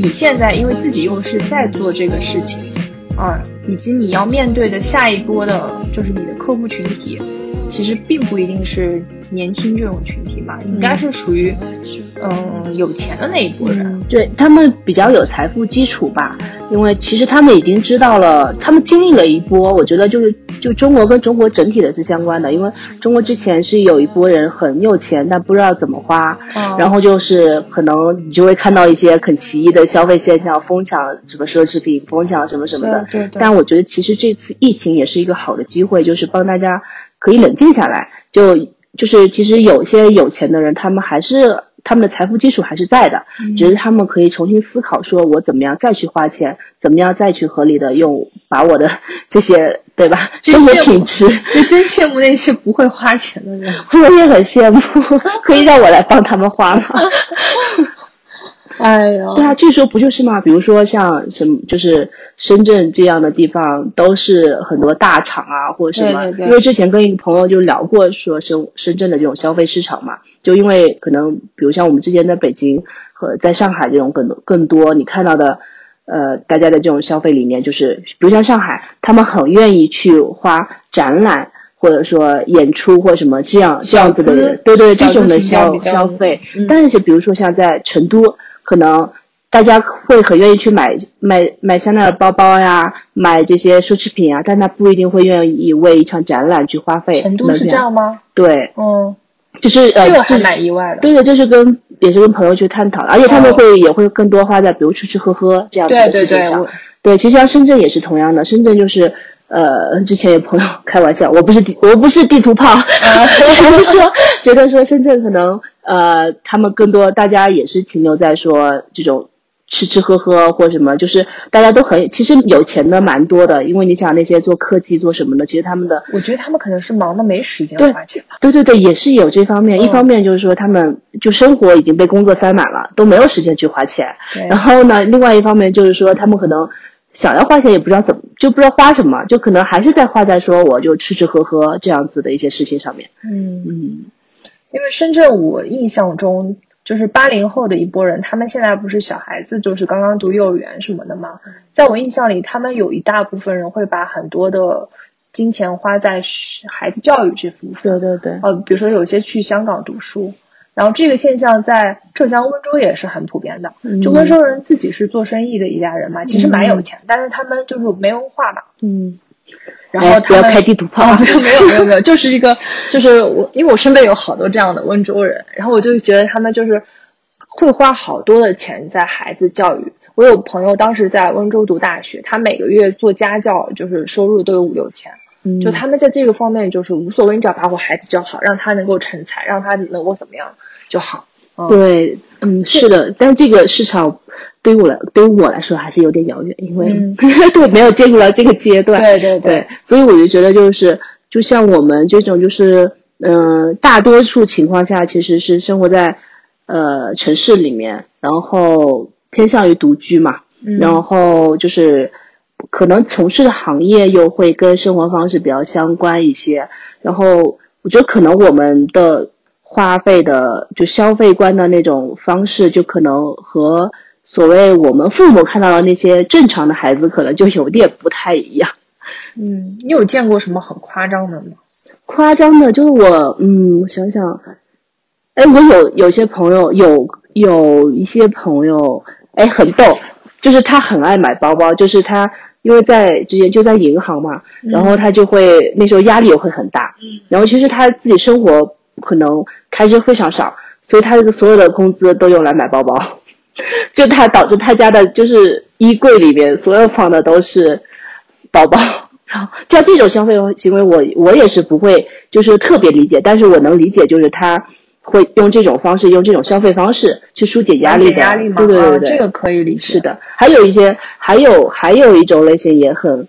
你现在因为自己又是在做这个事情。啊，以及你要面对的下一波的，就是你的客户群体，其实并不一定是年轻这种群体嘛，应该是属于，嗯，有钱的那一波人，对他们比较有财富基础吧，因为其实他们已经知道了，他们经历了一波，我觉得就是。就中国跟中国整体的是相关的，因为中国之前是有一波人很有钱，但不知道怎么花，然后就是可能你就会看到一些很奇异的消费现象，疯抢什么奢侈品，疯抢什么什么的。对对。但我觉得其实这次疫情也是一个好的机会，就是帮大家可以冷静下来，就就是其实有些有钱的人，他们还是。他们的财富基础还是在的，只是他们可以重新思考，说我怎么样再去花钱，怎么样再去合理的用，把我的这些对吧？[LAUGHS] 生活品质，就真羡慕那些不会花钱的人。[LAUGHS] 我也很羡慕，[LAUGHS] 可以让我来帮他们花吗？哎呀，对啊，据说不就是嘛？比如说像什么，就是深圳这样的地方，都是很多大厂啊，或者什么。因为之前跟一个朋友就聊过，说深深圳的这种消费市场嘛，就因为可能，比如像我们之前在北京和在上海这种更多更多，你看到的，呃，大家的这种消费理念就是，比如像上海，他们很愿意去花展览或者说演出或什么这样这样子的，对对，这种的消消费。但是比如说像在成都。可能大家会很愿意去买买买香奈儿包包呀，买这些奢侈品啊，但他不一定会愿意为一场展览去花费。成都是这样吗？对，嗯，就是呃，这个还蛮意外的。对对，这是跟也是跟朋友去探讨，而且他们会也会更多花在比如吃吃喝喝这样子的事情上。对，其实像深圳也是同样的，深圳就是呃，之前有朋友开玩笑，[LAUGHS] 我不是地我不是地图炮，就是说觉得说深圳可能。呃，他们更多，大家也是停留在说这种吃吃喝喝或什么，就是大家都很，其实有钱的蛮多的，因为你想那些做科技做什么的，其实他们的，我觉得他们可能是忙的没时间花钱了。对对对，也是有这方面。一方面就是说他们就生活已经被工作塞满了，都没有时间去花钱。然后呢，另外一方面就是说他们可能想要花钱也不知道怎么，就不知道花什么，就可能还是在花在说我就吃吃喝喝这样子的一些事情上面。嗯嗯。因为深圳，我印象中就是八零后的一波人，他们现在不是小孩子，就是刚刚读幼儿园什么的嘛。在我印象里，他们有一大部分人会把很多的金钱花在孩子教育这部分。对对对。呃，比如说有些去香港读书，然后这个现象在浙江温州也是很普遍的。就温州人自己是做生意的一家人嘛，其实蛮有钱，但是他们就是没文化嘛。嗯。然后不要开地图炮，没有没有没有没 [LAUGHS] 有，就是一个就是我，因为我身边有好多这样的温州人，然后我就觉得他们就是会花好多的钱在孩子教育。我有朋友当时在温州读大学，他每个月做家教，就是收入都有五六千，就他们在这个方面就是无所谓，你只要把我孩子教好，让他能够成才，让他能够怎么样就好。对，嗯，是的，但这个市场。对于我来，对于我来说还是有点遥远，因为 [LAUGHS] 对没有进入到这个阶段。对对对，所以我就觉得，就是就像我们这种，就是嗯，大多数情况下其实是生活在呃城市里面，然后偏向于独居嘛，然后就是可能从事的行业又会跟生活方式比较相关一些，然后我觉得可能我们的花费的就消费观的那种方式，就可能和。所谓我们父母看到的那些正常的孩子，可能就有点不太一样。嗯，你有见过什么很夸张的吗？夸张的，就是我，嗯，我想想，哎，我有有些朋友，有有一些朋友，哎，很逗，就是他很爱买包包，就是他因为在之前就在银行嘛，然后他就会那时候压力也会很大，嗯，然后其实他自己生活可能开支非常少，所以他的所有的工资都用来买包包。[LAUGHS] 就他导致他家的就是衣柜里面所有放的都是包包，[LAUGHS] 然后像这种消费行为，我我也是不会就是特别理解，但是我能理解，就是他会用这种方式，用这种消费方式去疏解压力的，压力吗？对对对对，这个可以理解。是的，还有一些，还有还有一种类型也很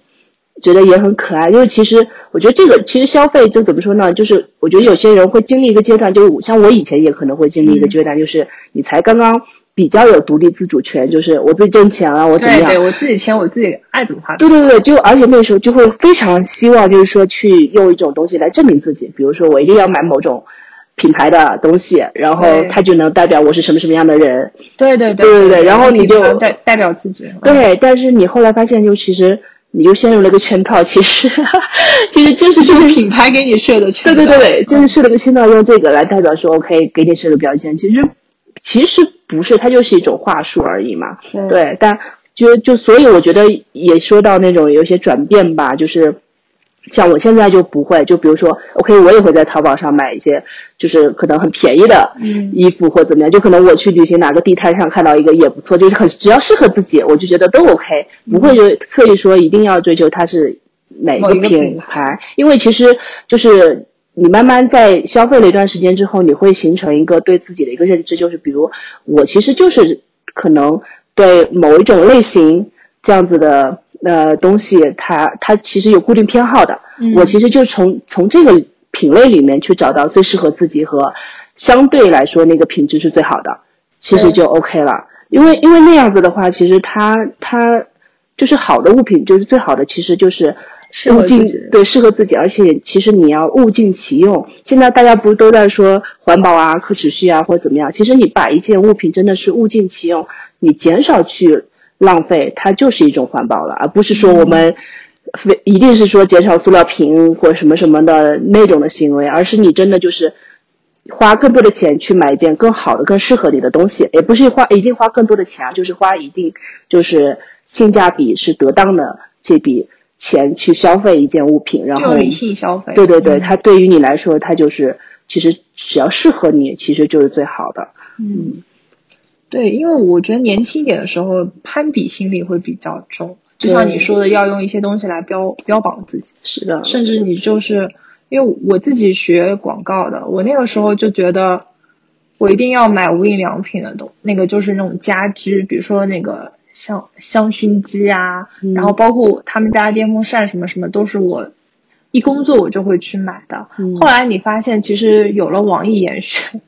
觉得也很可爱，因为其实我觉得这个其实消费就怎么说呢？就是我觉得有些人会经历一个阶段，就是像我以前也可能会经历一个阶段，就是你才刚刚。比较有独立自主权，就是我自己挣钱了，我怎么样？对，我自己钱我自己爱怎么花。对对对，就而且那时候就会非常希望，就是说去用一种东西来证明自己，比如说我一定要买某种品牌的东西，然后它就能代表我是什么什么样的人。对对对对对，然后你就代代表自己。对，但是你后来发现，就其实你就陷入了一个圈套，其实 [LAUGHS] 其实就是就是品牌给你设的圈。套对对对，就是设了个圈套，用这个来代表说 OK，给你设个标签，其实。其实不是，它就是一种话术而已嘛。对，但就就所以我觉得也说到那种有些转变吧，就是像我现在就不会，就比如说，OK，我也会在淘宝上买一些，就是可能很便宜的衣服或怎么样，就可能我去旅行哪个地摊上看到一个也不错，就是很只要适合自己，我就觉得都 OK，不会就刻意说一定要追求它是哪个品牌，因为其实就是。你慢慢在消费了一段时间之后，你会形成一个对自己的一个认知，就是比如我其实就是可能对某一种类型这样子的呃东西，它它其实有固定偏好的。我其实就从从这个品类里面去找到最适合自己和相对来说那个品质是最好的，其实就 OK 了。因为因为那样子的话，其实它它就是好的物品，就是最好的，其实就是。物尽对适合自己，而且其实你要物尽其用。现在大家不是都在说环保啊、可持续啊，或者怎么样？其实你把一件物品真的是物尽其用，你减少去浪费，它就是一种环保了，而不是说我们非一定是说减少塑料瓶或什么什么的那种的行为，而是你真的就是花更多的钱去买一件更好的、更适合你的东西，也不是花一定花更多的钱啊，就是花一定就是性价比是得当的这笔。钱去消费一件物品，然后理性消费。对对对，它对于你来说，它就是其实只要适合你，其实就是最好的。嗯，对，因为我觉得年轻一点的时候，攀比心理会比较重，就像你说的，要用一些东西来标标榜自己。是的，甚至你就是因为我自己学广告的，我那个时候就觉得我一定要买无印良品的东，那个就是那种家居，比如说那个。香香薰机啊，然后包括他们家电风扇什么什么，都是我一工作我就会去买的。后来你发现，其实有了网易严选，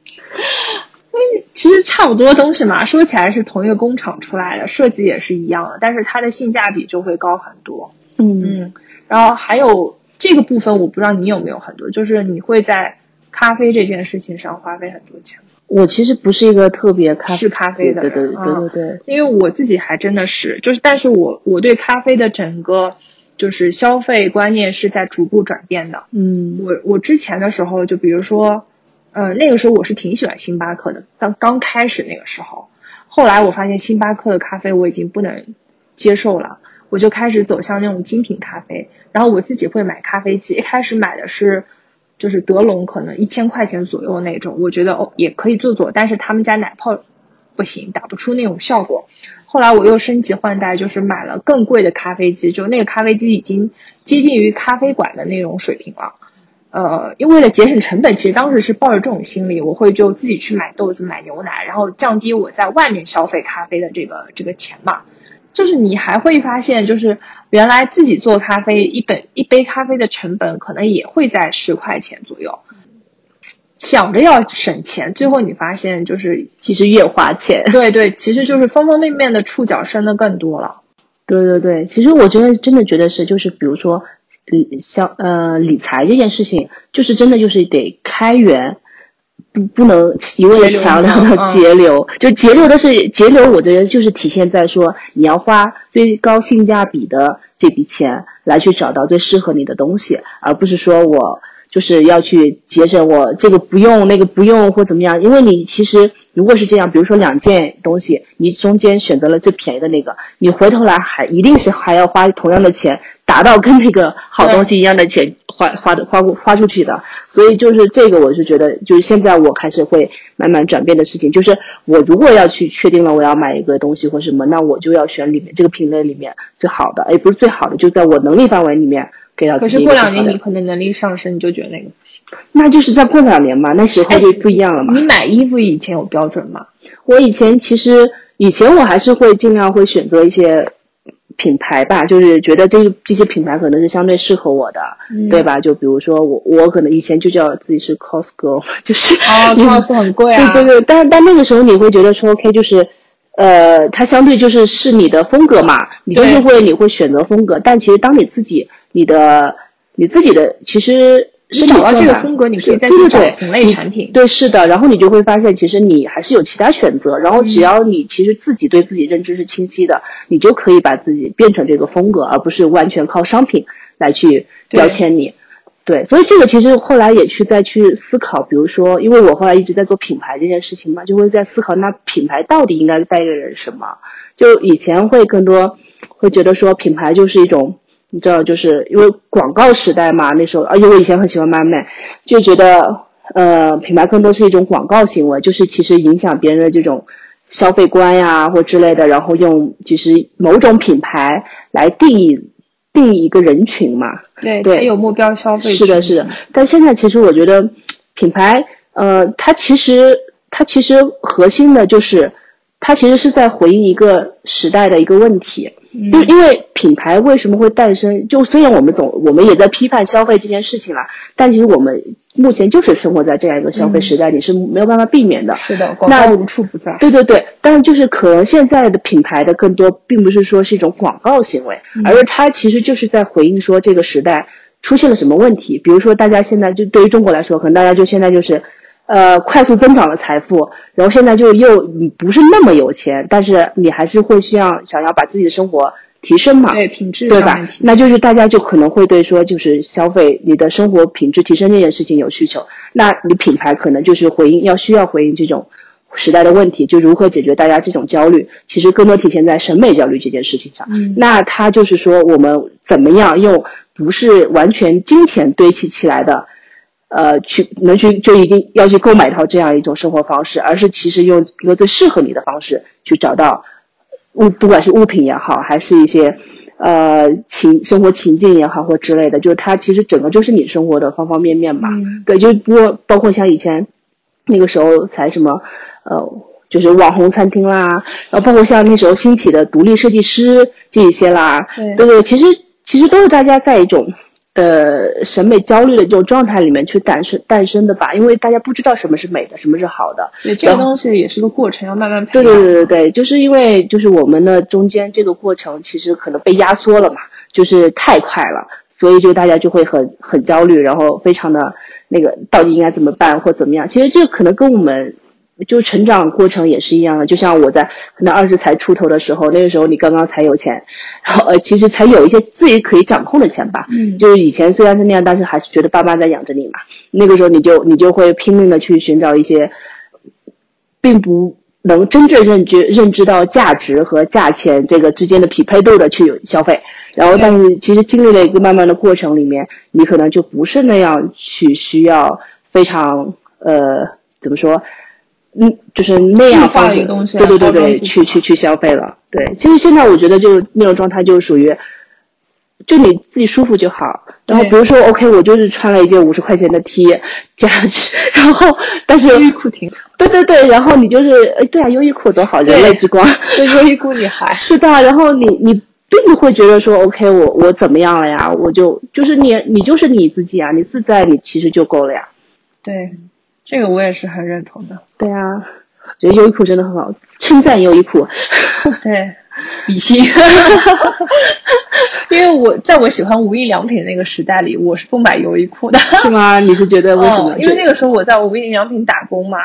其实差不多东西嘛，说起来是同一个工厂出来的，设计也是一样的，但是它的性价比就会高很多。嗯嗯，然后还有这个部分，我不知道你有没有很多，就是你会在咖啡这件事情上花费很多钱吗？我其实不是一个特别咖是咖啡的，对对对对对。因为我自己还真的是，就是，但是我我对咖啡的整个就是消费观念是在逐步转变的。嗯，我我之前的时候，就比如说，呃，那个时候我是挺喜欢星巴克的，当刚开始那个时候，后来我发现星巴克的咖啡我已经不能接受了，我就开始走向那种精品咖啡，然后我自己会买咖啡机，一开始买的是。就是德龙可能一千块钱左右那种，我觉得哦也可以做做，但是他们家奶泡不行，打不出那种效果。后来我又升级换代，就是买了更贵的咖啡机，就那个咖啡机已经接近于咖啡馆的那种水平了。呃，因为为了节省成本，其实当时是抱着这种心理，我会就自己去买豆子、买牛奶，然后降低我在外面消费咖啡的这个这个钱嘛。就是你还会发现，就是原来自己做咖啡，一本一杯咖啡的成本可能也会在十块钱左右。想着要省钱，最后你发现就是其实越花钱。[LAUGHS] 对对，其实就是方方面面的触角伸的更多了。对对对，其实我觉得真的觉得是，就是比如说理像呃理财这件事情，就是真的就是得开源。不不能一味的强调的节流，就节流的是节流，我觉得就是体现在说你要花最高性价比的这笔钱来去找到最适合你的东西，而不是说我就是要去节省我这个不用那个不用或怎么样，因为你其实如果是这样，比如说两件东西，你中间选择了最便宜的那个，你回头来还一定是还要花同样的钱达到跟那个好东西一样的钱。花花的花花出去的，所以就是这个，我是觉得，就是现在我开始会慢慢转变的事情，就是我如果要去确定了我要买一个东西或什么，那我就要选里面这个品类里面最好的，也不是最好的，就在我能力范围里面给到。可是过两年你可能能力上升，你就觉得那个不行。那就是再过两年嘛，那时候就不一样了嘛。你买衣服以前有标准吗？我以前其实以前我还是会尽量会选择一些。品牌吧，就是觉得这这些品牌可能是相对适合我的，对吧？就比如说我，我可能以前就叫自己是 cos girl，[LAUGHS] 就是哦，cos 很贵啊。对对对，但但那个时候你会觉得说，OK，就是，呃，它相对就是是你的风格嘛，你就是会你会选择风格，但其实当你自己你的你自己的其实。是找到这个风格，你可以再去找同类产品。对，是的。然后你就会发现，其实你还是有其他选择。然后只要你其实自己对自己认知是清晰的，你就可以把自己变成这个风格，而不是完全靠商品来去标签你。对，所以这个其实后来也去再去思考，比如说，因为我后来一直在做品牌这件事情嘛，就会在思考，那品牌到底应该带给人什么？就以前会更多会觉得说，品牌就是一种。你知道，就是因为广告时代嘛，那时候，而且我以前很喜欢卖卖，就觉得，呃，品牌更多是一种广告行为，就是其实影响别人的这种消费观呀，或之类的，然后用其实某种品牌来定义定义一个人群嘛。对对，有目标消费。是的，是的。但现在其实我觉得，品牌，呃，它其实它其实核心的就是，它其实是在回应一个时代的一个问题。就因为品牌为什么会诞生？就虽然我们总我们也在批判消费这件事情了，但其实我们目前就是生活在这样一个消费时代里，是没有办法避免的。是的，广告无处不在。对对对，但是就是可能现在的品牌的更多，并不是说是一种广告行为，而是它其实就是在回应说这个时代出现了什么问题。比如说，大家现在就对于中国来说，可能大家就现在就是。呃，快速增长的财富，然后现在就又你不是那么有钱，但是你还是会希望想要把自己的生活提升嘛？对，品质对吧？那就是大家就可能会对说，就是消费你的生活品质提升这件事情有需求，那你品牌可能就是回应要需要回应这种时代的问题，就如何解决大家这种焦虑，其实更多体现在审美焦虑这件事情上。嗯，那它就是说我们怎么样用不是完全金钱堆砌起来的。呃，去能去就一定要去购买一套这样一种生活方式，而是其实用一个最适合你的方式去找到物，不管是物品也好，还是一些呃情生活情境也好或之类的，就是它其实整个就是你生活的方方面面吧。对，就不包括像以前那个时候才什么呃，就是网红餐厅啦，然后包括像那时候兴起的独立设计师这一些啦，对对，其实其实都是大家在一种。呃，审美焦虑的这种状态里面去诞生诞生的吧，因为大家不知道什么是美的，什么是好的。对，这个东西也是个过程，要慢慢培养。对对对对对，就是因为就是我们的中间这个过程其实可能被压缩了嘛，就是太快了，所以就大家就会很很焦虑，然后非常的那个到底应该怎么办或怎么样？其实这可能跟我们就成长过程也是一样的。就像我在可能二十才出头的时候，那个时候你刚刚才有钱，然后呃，其实才有一些自己可以掌控的钱吧。嗯，就是以前虽然是那样，但是还是觉得爸妈在养着你嘛。那个时候你就你就会拼命的去寻找一些，并不。能真正认知认知到价值和价钱这个之间的匹配度的去消费，然后但是其实经历了一个慢慢的过程里面，你可能就不是那样去需要非常呃怎么说，嗯就是那样方式，对对对对，去去去消费了。对，其实现在我觉得就是那种状态就是属于。就你自己舒服就好，然后比如说，OK，我就是穿了一件五十块钱的 T，价值，然后但是优衣库挺好，对对对，然后你就是，哎，对啊，优衣库多好，人类之光，对优衣库女孩，是的，然后你你并不会觉得说，OK，我我怎么样了呀？我就就是你你就是你自己啊，你自在，你其实就够了呀。对，这个我也是很认同的。对啊，觉得优衣库真的很好，称赞优衣库。对。[LAUGHS] 比心，[LAUGHS] 因为我在我喜欢无印良品的那个时代里，我是不买优衣库的。是吗？你是觉得为什么？因为那个时候我在无印良品打工嘛。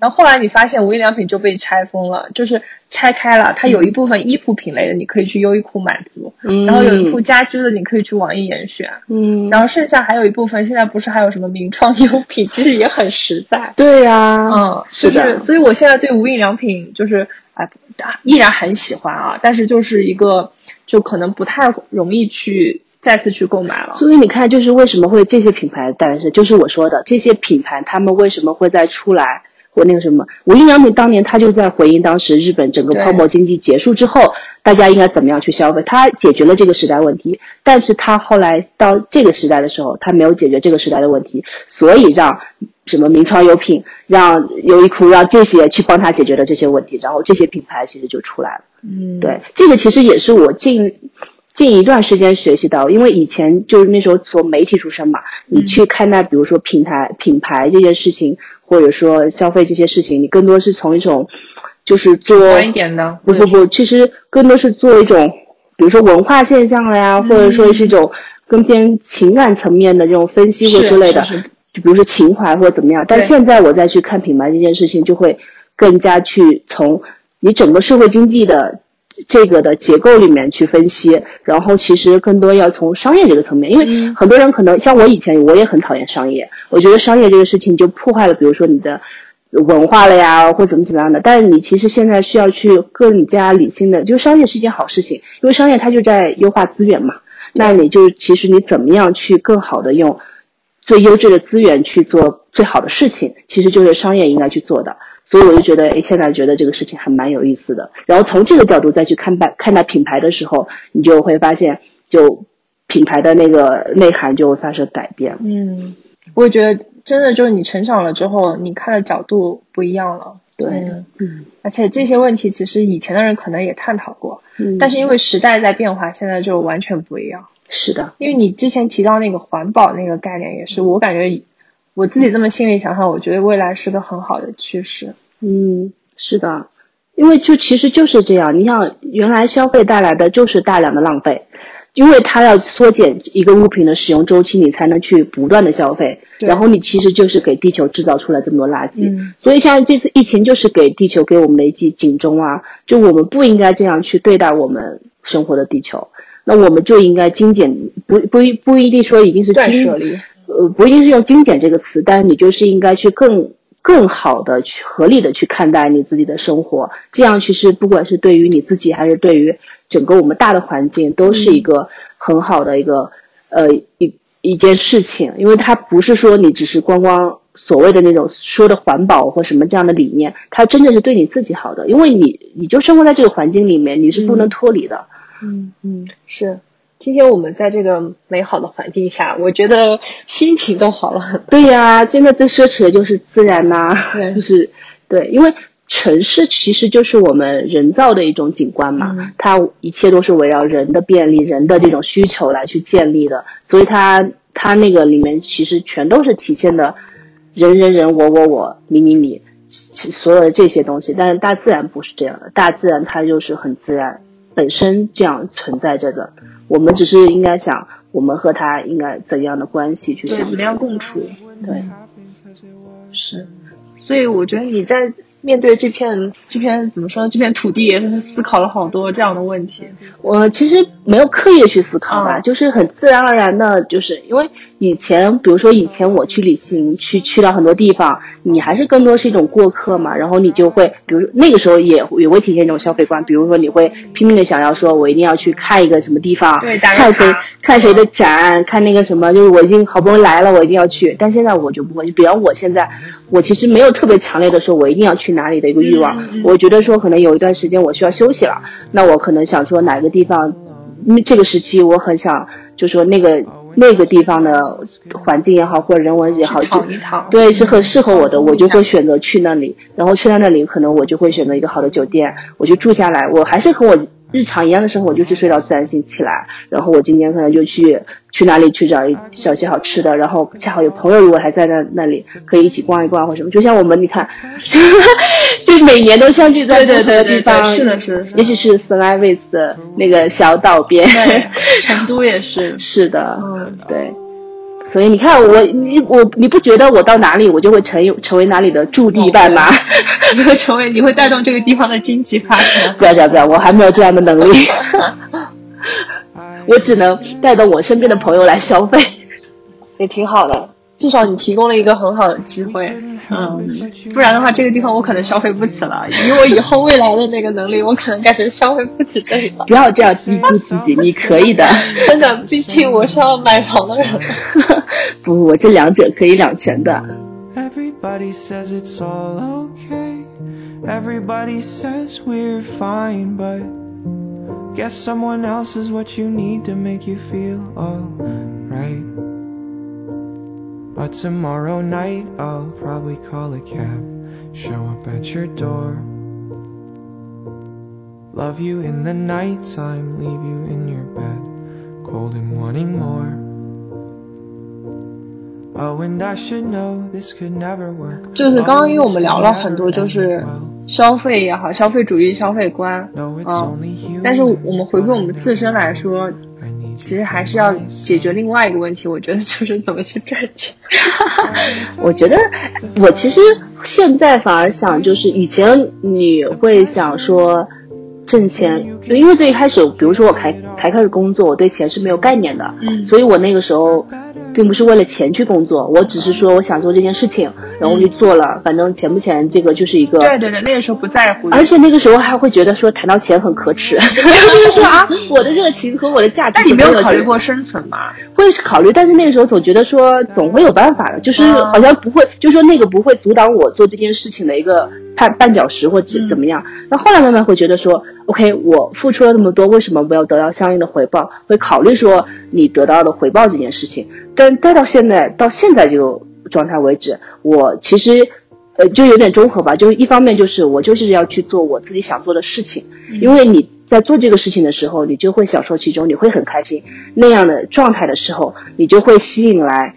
然后后来你发现无印良品就被拆封了，就是拆开了，它有一部分衣服品类的你可以去优衣库满足，然后有一部家居的你可以去网易严选，嗯，然后剩下还有一部分现在不是还有什么名创优品，其实也很实在。[LAUGHS] 对呀，嗯，是的。所以我现在对无印良品就是啊，依然很喜欢啊，但是就是一个就可能不太容易去再次去购买了。所以你看，就是为什么会这些品牌诞生，就是我说的这些品牌，他们为什么会再出来？或那个什么，无印良品当年他就在回应当时日本整个泡沫经济结束之后，大家应该怎么样去消费，他解决了这个时代问题。但是他后来到这个时代的时候，他没有解决这个时代的问题，所以让什么名创优品、让优衣库、让这些去帮他解决了这些问题，然后这些品牌其实就出来了。嗯，对，这个其实也是我近近一段时间学习到，因为以前就是那时候做媒体出身嘛，你去看待比如说品牌品牌这件事情。或者说消费这些事情，你更多是从一种，就是做一点的，不不不，其实更多是做一种，比如说文化现象了呀，或者说是一种更偏情感层面的这种分析或之类的，就比如说情怀或者怎么样。但现在我再去看品牌这件事情，就会更加去从你整个社会经济的。这个的结构里面去分析，然后其实更多要从商业这个层面，因为很多人可能像我以前我也很讨厌商业，我觉得商业这个事情就破坏了，比如说你的文化了呀，或怎么怎么样的。但是你其实现在需要去更加理性的，就商业是一件好事情，因为商业它就在优化资源嘛。那你就其实你怎么样去更好的用最优质的资源去做最好的事情，其实就是商业应该去做的。所以我就觉得，哎，现在觉得这个事情还蛮有意思的。然后从这个角度再去看待看待品牌的时候，你就会发现，就品牌的那个内涵就会发生改变。嗯，我觉得真的就是你成长了之后，你看的角度不一样了。对，嗯，而且这些问题其实以前的人可能也探讨过，但是因为时代在变化，现在就完全不一样。是的，因为你之前提到那个环保那个概念，也是我感觉。我自己这么心里想想，我觉得未来是个很好的趋势。嗯，是的，因为就其实就是这样。你想，原来消费带来的就是大量的浪费，因为它要缩减一个物品的使用周期，你才能去不断的消费。然后你其实就是给地球制造出来这么多垃圾。所以像这次疫情，就是给地球给我们的一记警钟啊！就我们不应该这样去对待我们生活的地球。那我们就应该精简，不不不一定说已经是断舍离。呃，不一定是用精简这个词，但是你就是应该去更更好的去合理的去看待你自己的生活，这样其实不管是对于你自己还是对于整个我们大的环境，都是一个很好的一个呃一一件事情，因为它不是说你只是光光所谓的那种说的环保或什么这样的理念，它真的是对你自己好的，因为你你就生活在这个环境里面，你是不能脱离的。嗯嗯，是。今天我们在这个美好的环境下，我觉得心情都好了很多。对呀，现在最奢侈的就是自然呐，就是对，因为城市其实就是我们人造的一种景观嘛，它一切都是围绕人的便利、人的这种需求来去建立的，所以它它那个里面其实全都是体现的人人人我我我你你你，所有的这些东西。但是大自然不是这样的，大自然它就是很自然，本身这样存在着的。我们只是应该想，我们和他应该怎样的关系去相处？怎么样共处？对，是，所以我觉得你在。面对这片这片怎么说呢？这片土地也是思考了好多这样的问题。我其实没有刻意去思考吧，就是很自然而然的，就是因为以前，比如说以前我去旅行，去去到很多地方，你还是更多是一种过客嘛。然后你就会，比如那个时候也也会体现一种消费观，比如说你会拼命的想要说，我一定要去看一个什么地方，看谁看谁的展，看那个什么，就是我已经好不容易来了，我一定要去。但现在我就不会，就比方我现在，我其实没有特别强烈的说，我一定要去。哪里的一个欲望？我觉得说可能有一段时间我需要休息了，那我可能想说哪个地方，这个时期我很想，就说那个那个地方的环境也好，或者人文也好，对，是很适合我的，我就会选择去那里。然后去到那里，可能我就会选择一个好的酒店，我就住下来。我还是和我。日常一样的生活就是睡到自然醒起来，然后我今天可能就去去哪里去找一找些好吃的，然后恰好有朋友如果还在那那里，可以一起逛一逛或什么。就像我们你看，[LAUGHS] 就每年都相聚在不同的地方，是的，是的，也许是 s l a v i s 的那个小岛边，成都也是，[LAUGHS] 是的，嗯，对。所以你看我你我你不觉得我到哪里我就会成成为哪里的驻地办吗？你会成为你会带动这个地方的经济发展？[LAUGHS] 不要讲不要，我还没有这样的能力，[LAUGHS] 我只能带动我身边的朋友来消费，也挺好的。至少你提供了一个很好的机会，嗯，不然的话，这个地方我可能消费不起了。以我以后未来的那个能力，我可能感觉消费不起这里了。不要这样低估自己，你可以的。真的，毕竟我是要买房的人。[LAUGHS] 不，我这两者可以两全的。But tomorrow night I'll probably call a cab, show up at your door. Love you in the nighttime, leave you in your bed, cold and wanting more. Oh, and I should know this could never work. 就是刚刚因为我们聊了很多，就是消费也好，消费主义、消费观，嗯，但是我们回归我们自身来说， 其实还是要解决另外一个问题，我觉得就是怎么去赚钱。[LAUGHS] 我觉得我其实现在反而想，就是以前你会想说挣钱，就因为最一开始，比如说我才才开始工作，我对钱是没有概念的，所以我那个时候。并不是为了钱去工作，我只是说我想做这件事情，然后我就做了。反正钱不钱，这个就是一个。对对对，那个时候不在乎。而且那个时候还会觉得说谈到钱很可耻，[LAUGHS] 就是说啊，我的热情和我的价值。但你没有考虑过生存吗？会是考虑，但是那个时候总觉得说总会有办法的，就是好像不会，就说那个不会阻挡我做这件事情的一个。绊绊脚石或怎怎么样？那后来慢慢会觉得说，OK，我付出了那么多，为什么没有得到相应的回报？会考虑说你得到的回报这件事情。但待到现在到现在这个状态为止，我其实呃就有点综合吧。就一方面就是我就是要去做我自己想做的事情，因为你在做这个事情的时候，你就会享受其中，你会很开心。那样的状态的时候，你就会吸引来。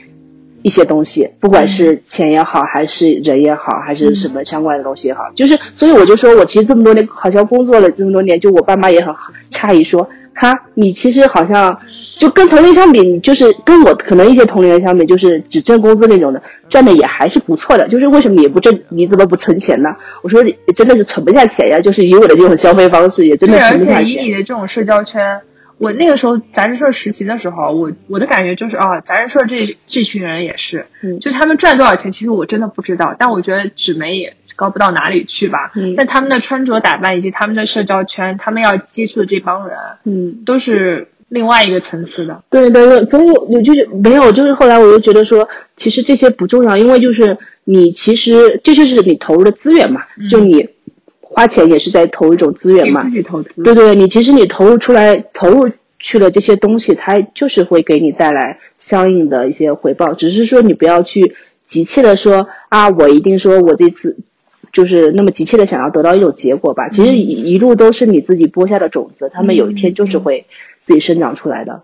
一些东西，不管是钱也好，还是人也好，还是什么相关的东西也好，就是，所以我就说，我其实这么多年好像工作了这么多年，就我爸妈也很诧异，说，他，你其实好像就跟同龄相比，你就是跟我可能一些同龄人相比，就是只挣工资那种的，赚的也还是不错的，就是为什么也不挣，你怎么不存钱呢？我说真的是存不下钱呀，就是以我的这种消费方式，也真的存不下钱。而且以你的这种社交圈。我那个时候杂志社实习的时候，我我的感觉就是啊，杂志社这这群人也是，就他们赚多少钱，其实我真的不知道。但我觉得纸媒也高不到哪里去吧。但他们的穿着打扮以及他们的社交圈，他们要接触的这帮人，嗯，都是另外一个层次的。对对对，所以我就是没有，就是后来我就觉得说，其实这些不重要，因为就是你其实这就是你投入的资源嘛，就你。花钱也是在投一种资源嘛，自己投资。对对，你其实你投入出来，投入去了这些东西，它就是会给你带来相应的一些回报。只是说你不要去急切的说啊，我一定说我这次就是那么急切的想要得到一种结果吧。其实一一路都是你自己播下的种子，他们有一天就是会自己生长出来的。嗯，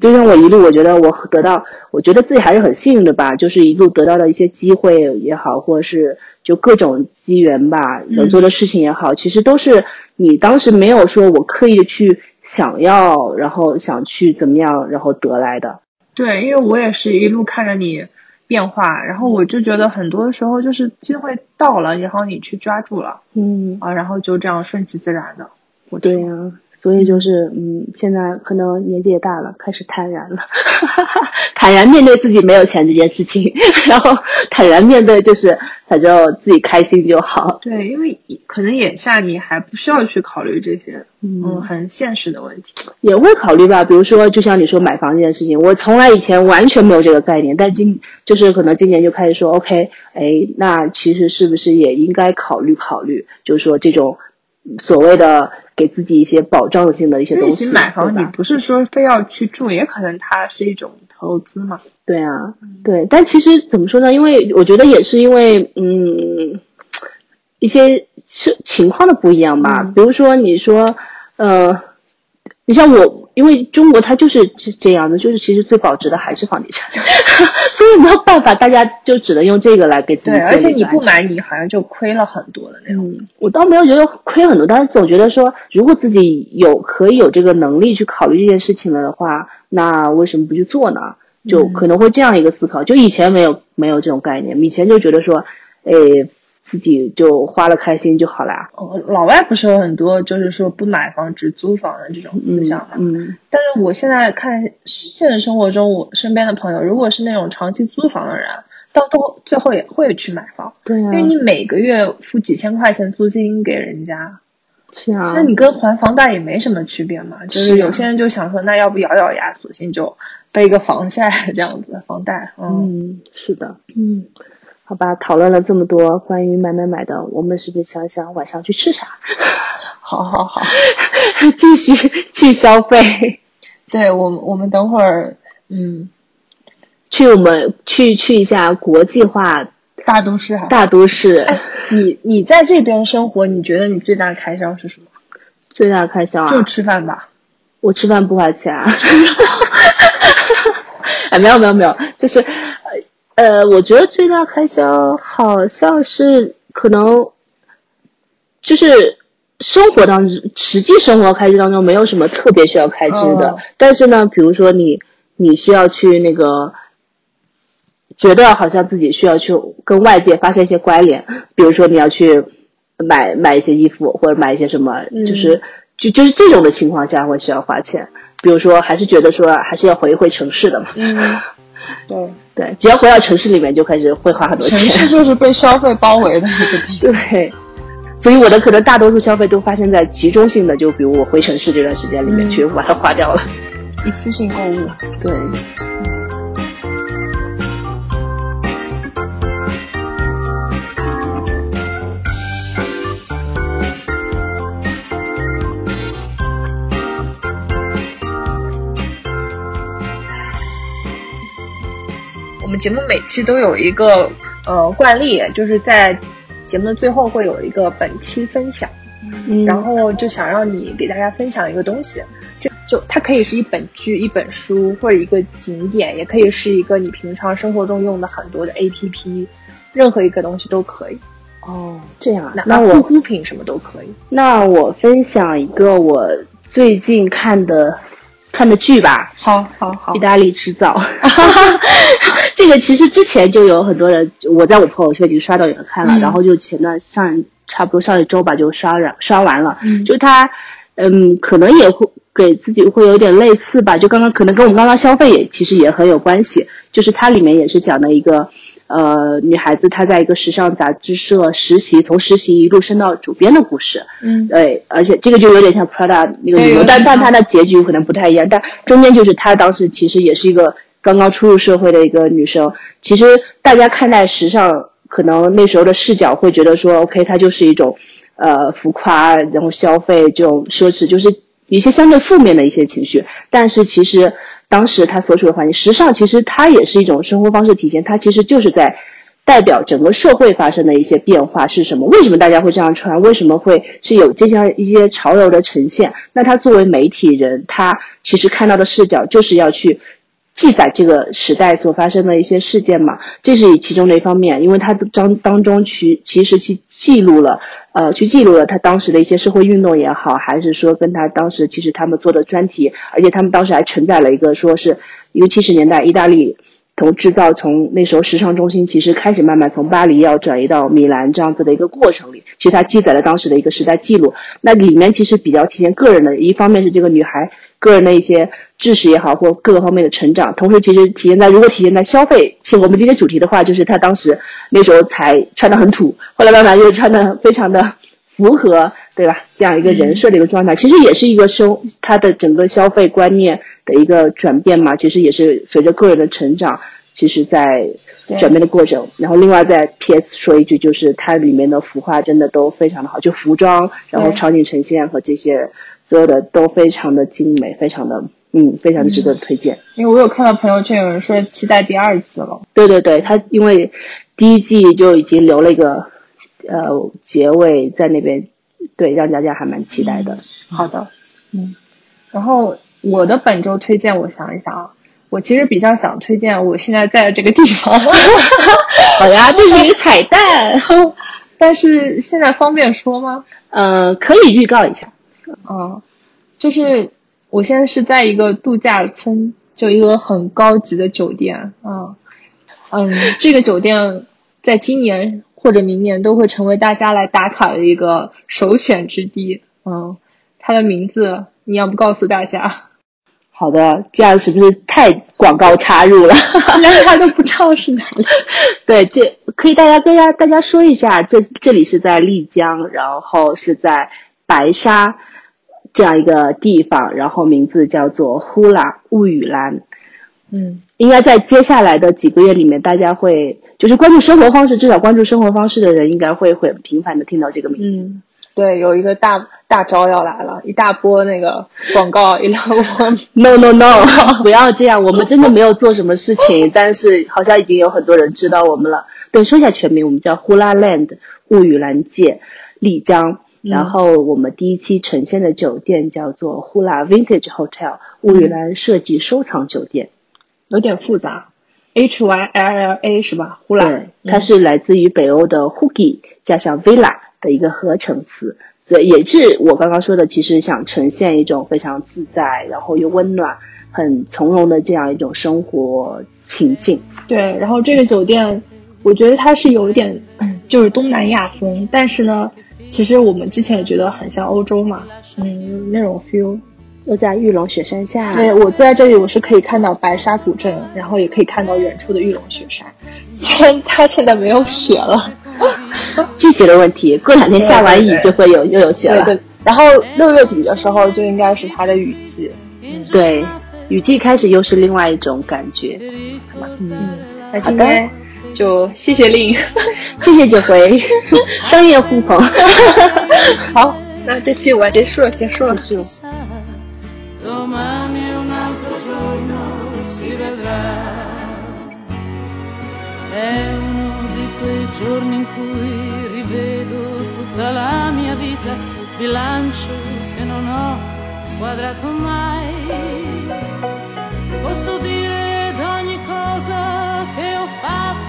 就像我一路，我觉得我得到，我觉得自己还是很幸运的吧，就是一路得到的一些机会也好，或者是。就各种机缘吧，能做的事情也好，其实都是你当时没有说我刻意的去想要，然后想去怎么样，然后得来的。对，因为我也是一路看着你变化，然后我就觉得很多时候就是机会到了，然后你去抓住了，嗯啊，然后就这样顺其自然的。对呀。所以就是，嗯，现在可能年纪也大了，开始坦然了，坦然面对自己没有钱这件事情，[LAUGHS] 然后坦然面对，就是反正自己开心就好。对，因为可能眼下你还不需要去考虑这些，嗯，很现实的问题。也会考虑吧，比如说，就像你说买房这件事情，我从来以前完全没有这个概念，但今就是可能今年就开始说，OK，哎，那其实是不是也应该考虑考虑，就是说这种所谓的。给自己一些保障性的一些东西。买房，你不是说非要去住，也可能它是一种投资嘛。对啊，对。但其实怎么说呢？因为我觉得也是因为，嗯，一些是情况的不一样吧。比如说，你说，呃，你像我。因为中国它就是这这样的，就是其实最保值的还是房地产，[LAUGHS] 所以没有办法，大家就只能用这个来给自己。对，而且你不买，你好像就亏了很多的那种。我倒没有觉得亏很多，但是总觉得说，如果自己有可以有这个能力去考虑这件事情了的话，那为什么不去做呢？就可能会这样一个思考。就以前没有没有这种概念，以前就觉得说，诶。自己就花了开心就好啦。哦，老外不是有很多就是说不买房只租房的这种思想嘛？嗯。但是我现在看现实生活中，我身边的朋友，如果是那种长期租房的人，到都最后也会去买房。对啊。因为你每个月付几千块钱租金给人家。是啊。那你跟还房贷也没什么区别嘛？就是有些人就想说，那要不咬咬牙，索性就背一个房贷这样子，房贷。嗯，是的。嗯。好吧，讨论了这么多关于买买买的，我们是不是想想晚上去吃啥？[LAUGHS] 好好好，[LAUGHS] 继续去消费。对我，我们等会儿，嗯，去我们去去一下国际化大都市，大都市。你你在这边生活，你觉得你最大的开销是什么？最大的开销啊，就吃饭吧。我吃饭不花钱啊。[LAUGHS] 哎，没有没有没有，就是。呃，我觉得最大开销好像是可能，就是生活当中实际生活开支当中没有什么特别需要开支的，但是呢，比如说你你需要去那个，觉得好像自己需要去跟外界发生一些关联，比如说你要去买买一些衣服或者买一些什么，就是就就是这种的情况下会需要花钱，比如说还是觉得说还是要回一回城市的嘛。嗯，对。对，只要回到城市里面，就开始会花很多钱。城市就是被消费包围的一个地。[LAUGHS] 对，所以我的可能大多数消费都发生在集中性的，就比如我回城市这段时间里面去把它花掉了。一次性购物。对。节目每期都有一个呃惯例，就是在节目的最后会有一个本期分享，嗯然后就想让你给大家分享一个东西，就就它可以是一本剧、一本书或者一个景点，也可以是一个你平常生活中用的很多的 APP，任何一个东西都可以。哦，这样啊，那我护肤品什么都可以。那我分享一个我最近看的。看的剧吧，好，好，好，意大利制造，[LAUGHS] [LAUGHS] [LAUGHS] 这个其实之前就有很多人，我在我朋友圈已经刷到有人看了，然后就前段上差不多上一周吧就刷完刷完了，嗯就他，嗯，可能也会给自己会有点类似吧，就刚刚可能跟我们刚刚消费也其实也很有关系，就是它里面也是讲的一个。呃，女孩子她在一个时尚杂志社实习，从实习一路升到主编的故事。嗯，对，而且这个就有点像 Prada 那个女，但但她的结局可能不太一样。但中间就是她当时其实也是一个刚刚初入社会的一个女生。其实大家看待时尚，可能那时候的视角会觉得说，OK，它就是一种呃浮夸，然后消费这种奢侈，就是一些相对负面的一些情绪。但是其实。当时她所处的环境，时尚其实它也是一种生活方式体现，它其实就是在代表整个社会发生的一些变化是什么？为什么大家会这样穿？为什么会是有这样一些潮流的呈现？那她作为媒体人，她其实看到的视角就是要去记载这个时代所发生的一些事件嘛，这是以其中的一方面，因为他的当当中去其实去记录了。呃，去记录了他当时的一些社会运动也好，还是说跟他当时其实他们做的专题，而且他们当时还承载了一个说是一个七十年代意大利从制造从那时候时尚中心其实开始慢慢从巴黎要转移到米兰这样子的一个过程里，其实它记载了当时的一个时代记录。那里面其实比较体现个人的，一方面是这个女孩个人的一些知识也好，或各个方面的成长，同时其实体现在如果体现在消费，其实我们今天主题的话，就是他当时那时候才穿的很土，后来慢慢又穿的非常的符合，对吧？这样一个人设的一个状态，其实也是一个生他的整个消费观念。的一个转变嘛，其实也是随着个人的成长，其实在转变的过程。然后另外在 P.S. 说一句，就是它里面的服化真的都非常的好，就服装，然后场景呈现和这些所有的都非常的精美，非常的嗯，非常值得推荐。因为我有看到朋友圈有人说期待第二季了。对对对，他因为第一季就已经留了一个呃结尾在那边，对，让大家还蛮期待的。好的，嗯，然后。我的本周推荐，我想一想啊，我其实比较想推荐我现在在的这个地方。[LAUGHS] [LAUGHS] 好呀，这是一个彩蛋，[LAUGHS] 但是现在方便说吗？呃，可以预告一下。嗯，就是我现在是在一个度假村，就一个很高级的酒店。嗯嗯，这个酒店在今年或者明年都会成为大家来打卡的一个首选之地。嗯，它的名字你要不告诉大家？好的，这样是不是太广告插入了？[LAUGHS] 连他都不知道是哪里。[LAUGHS] 对，这可以大家跟大家大家说一下，这这里是在丽江，然后是在白沙这样一个地方，然后名字叫做呼啦物语兰。嗯，应该在接下来的几个月里面，大家会就是关注生活方式，至少关注生活方式的人，应该会会频繁的听到这个名字。对，有一个大大招要来了，一大波那个广告，一大波。No No No，不要这样，我们真的没有做什么事情，但是好像已经有很多人知道我们了。对，说一下全名，我们叫 Hula Land 物语兰界丽江，然后我们第一期呈现的酒店叫做 Hula Vintage Hotel 雾雨兰设计收藏酒店，有点复杂，H Y L L A 是吧？Hula，它是来自于北欧的 Hugi 加上 Villa。的一个合成词，所以也是我刚刚说的，其实想呈现一种非常自在，然后又温暖、很从容的这样一种生活情境。对，然后这个酒店，我觉得它是有一点就是东南亚风，但是呢，其实我们之前也觉得很像欧洲嘛，嗯，那种 feel。又在玉龙雪山下，对我坐在这里，我是可以看到白沙古镇，然后也可以看到远处的玉龙雪山，虽然它现在没有雪了。[LAUGHS] 季节的问题，过两天下完雨就会有又有雪了。对，然后六月底的时候就应该是它的雨季。嗯对，雨季开始又是另外一种感觉。嗯，那今天就谢谢令，谢谢九回，商业互捧。好，那这期我结束了，结束了。giorni in cui rivedo tutta la mia vita, bilancio che non ho quadrato mai. Posso dire d'ogni cosa che ho fatto a modo mio,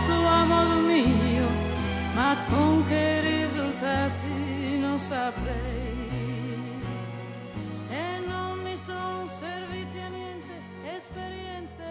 ma con che risultati non saprei. E non mi sono serviti a niente esperienze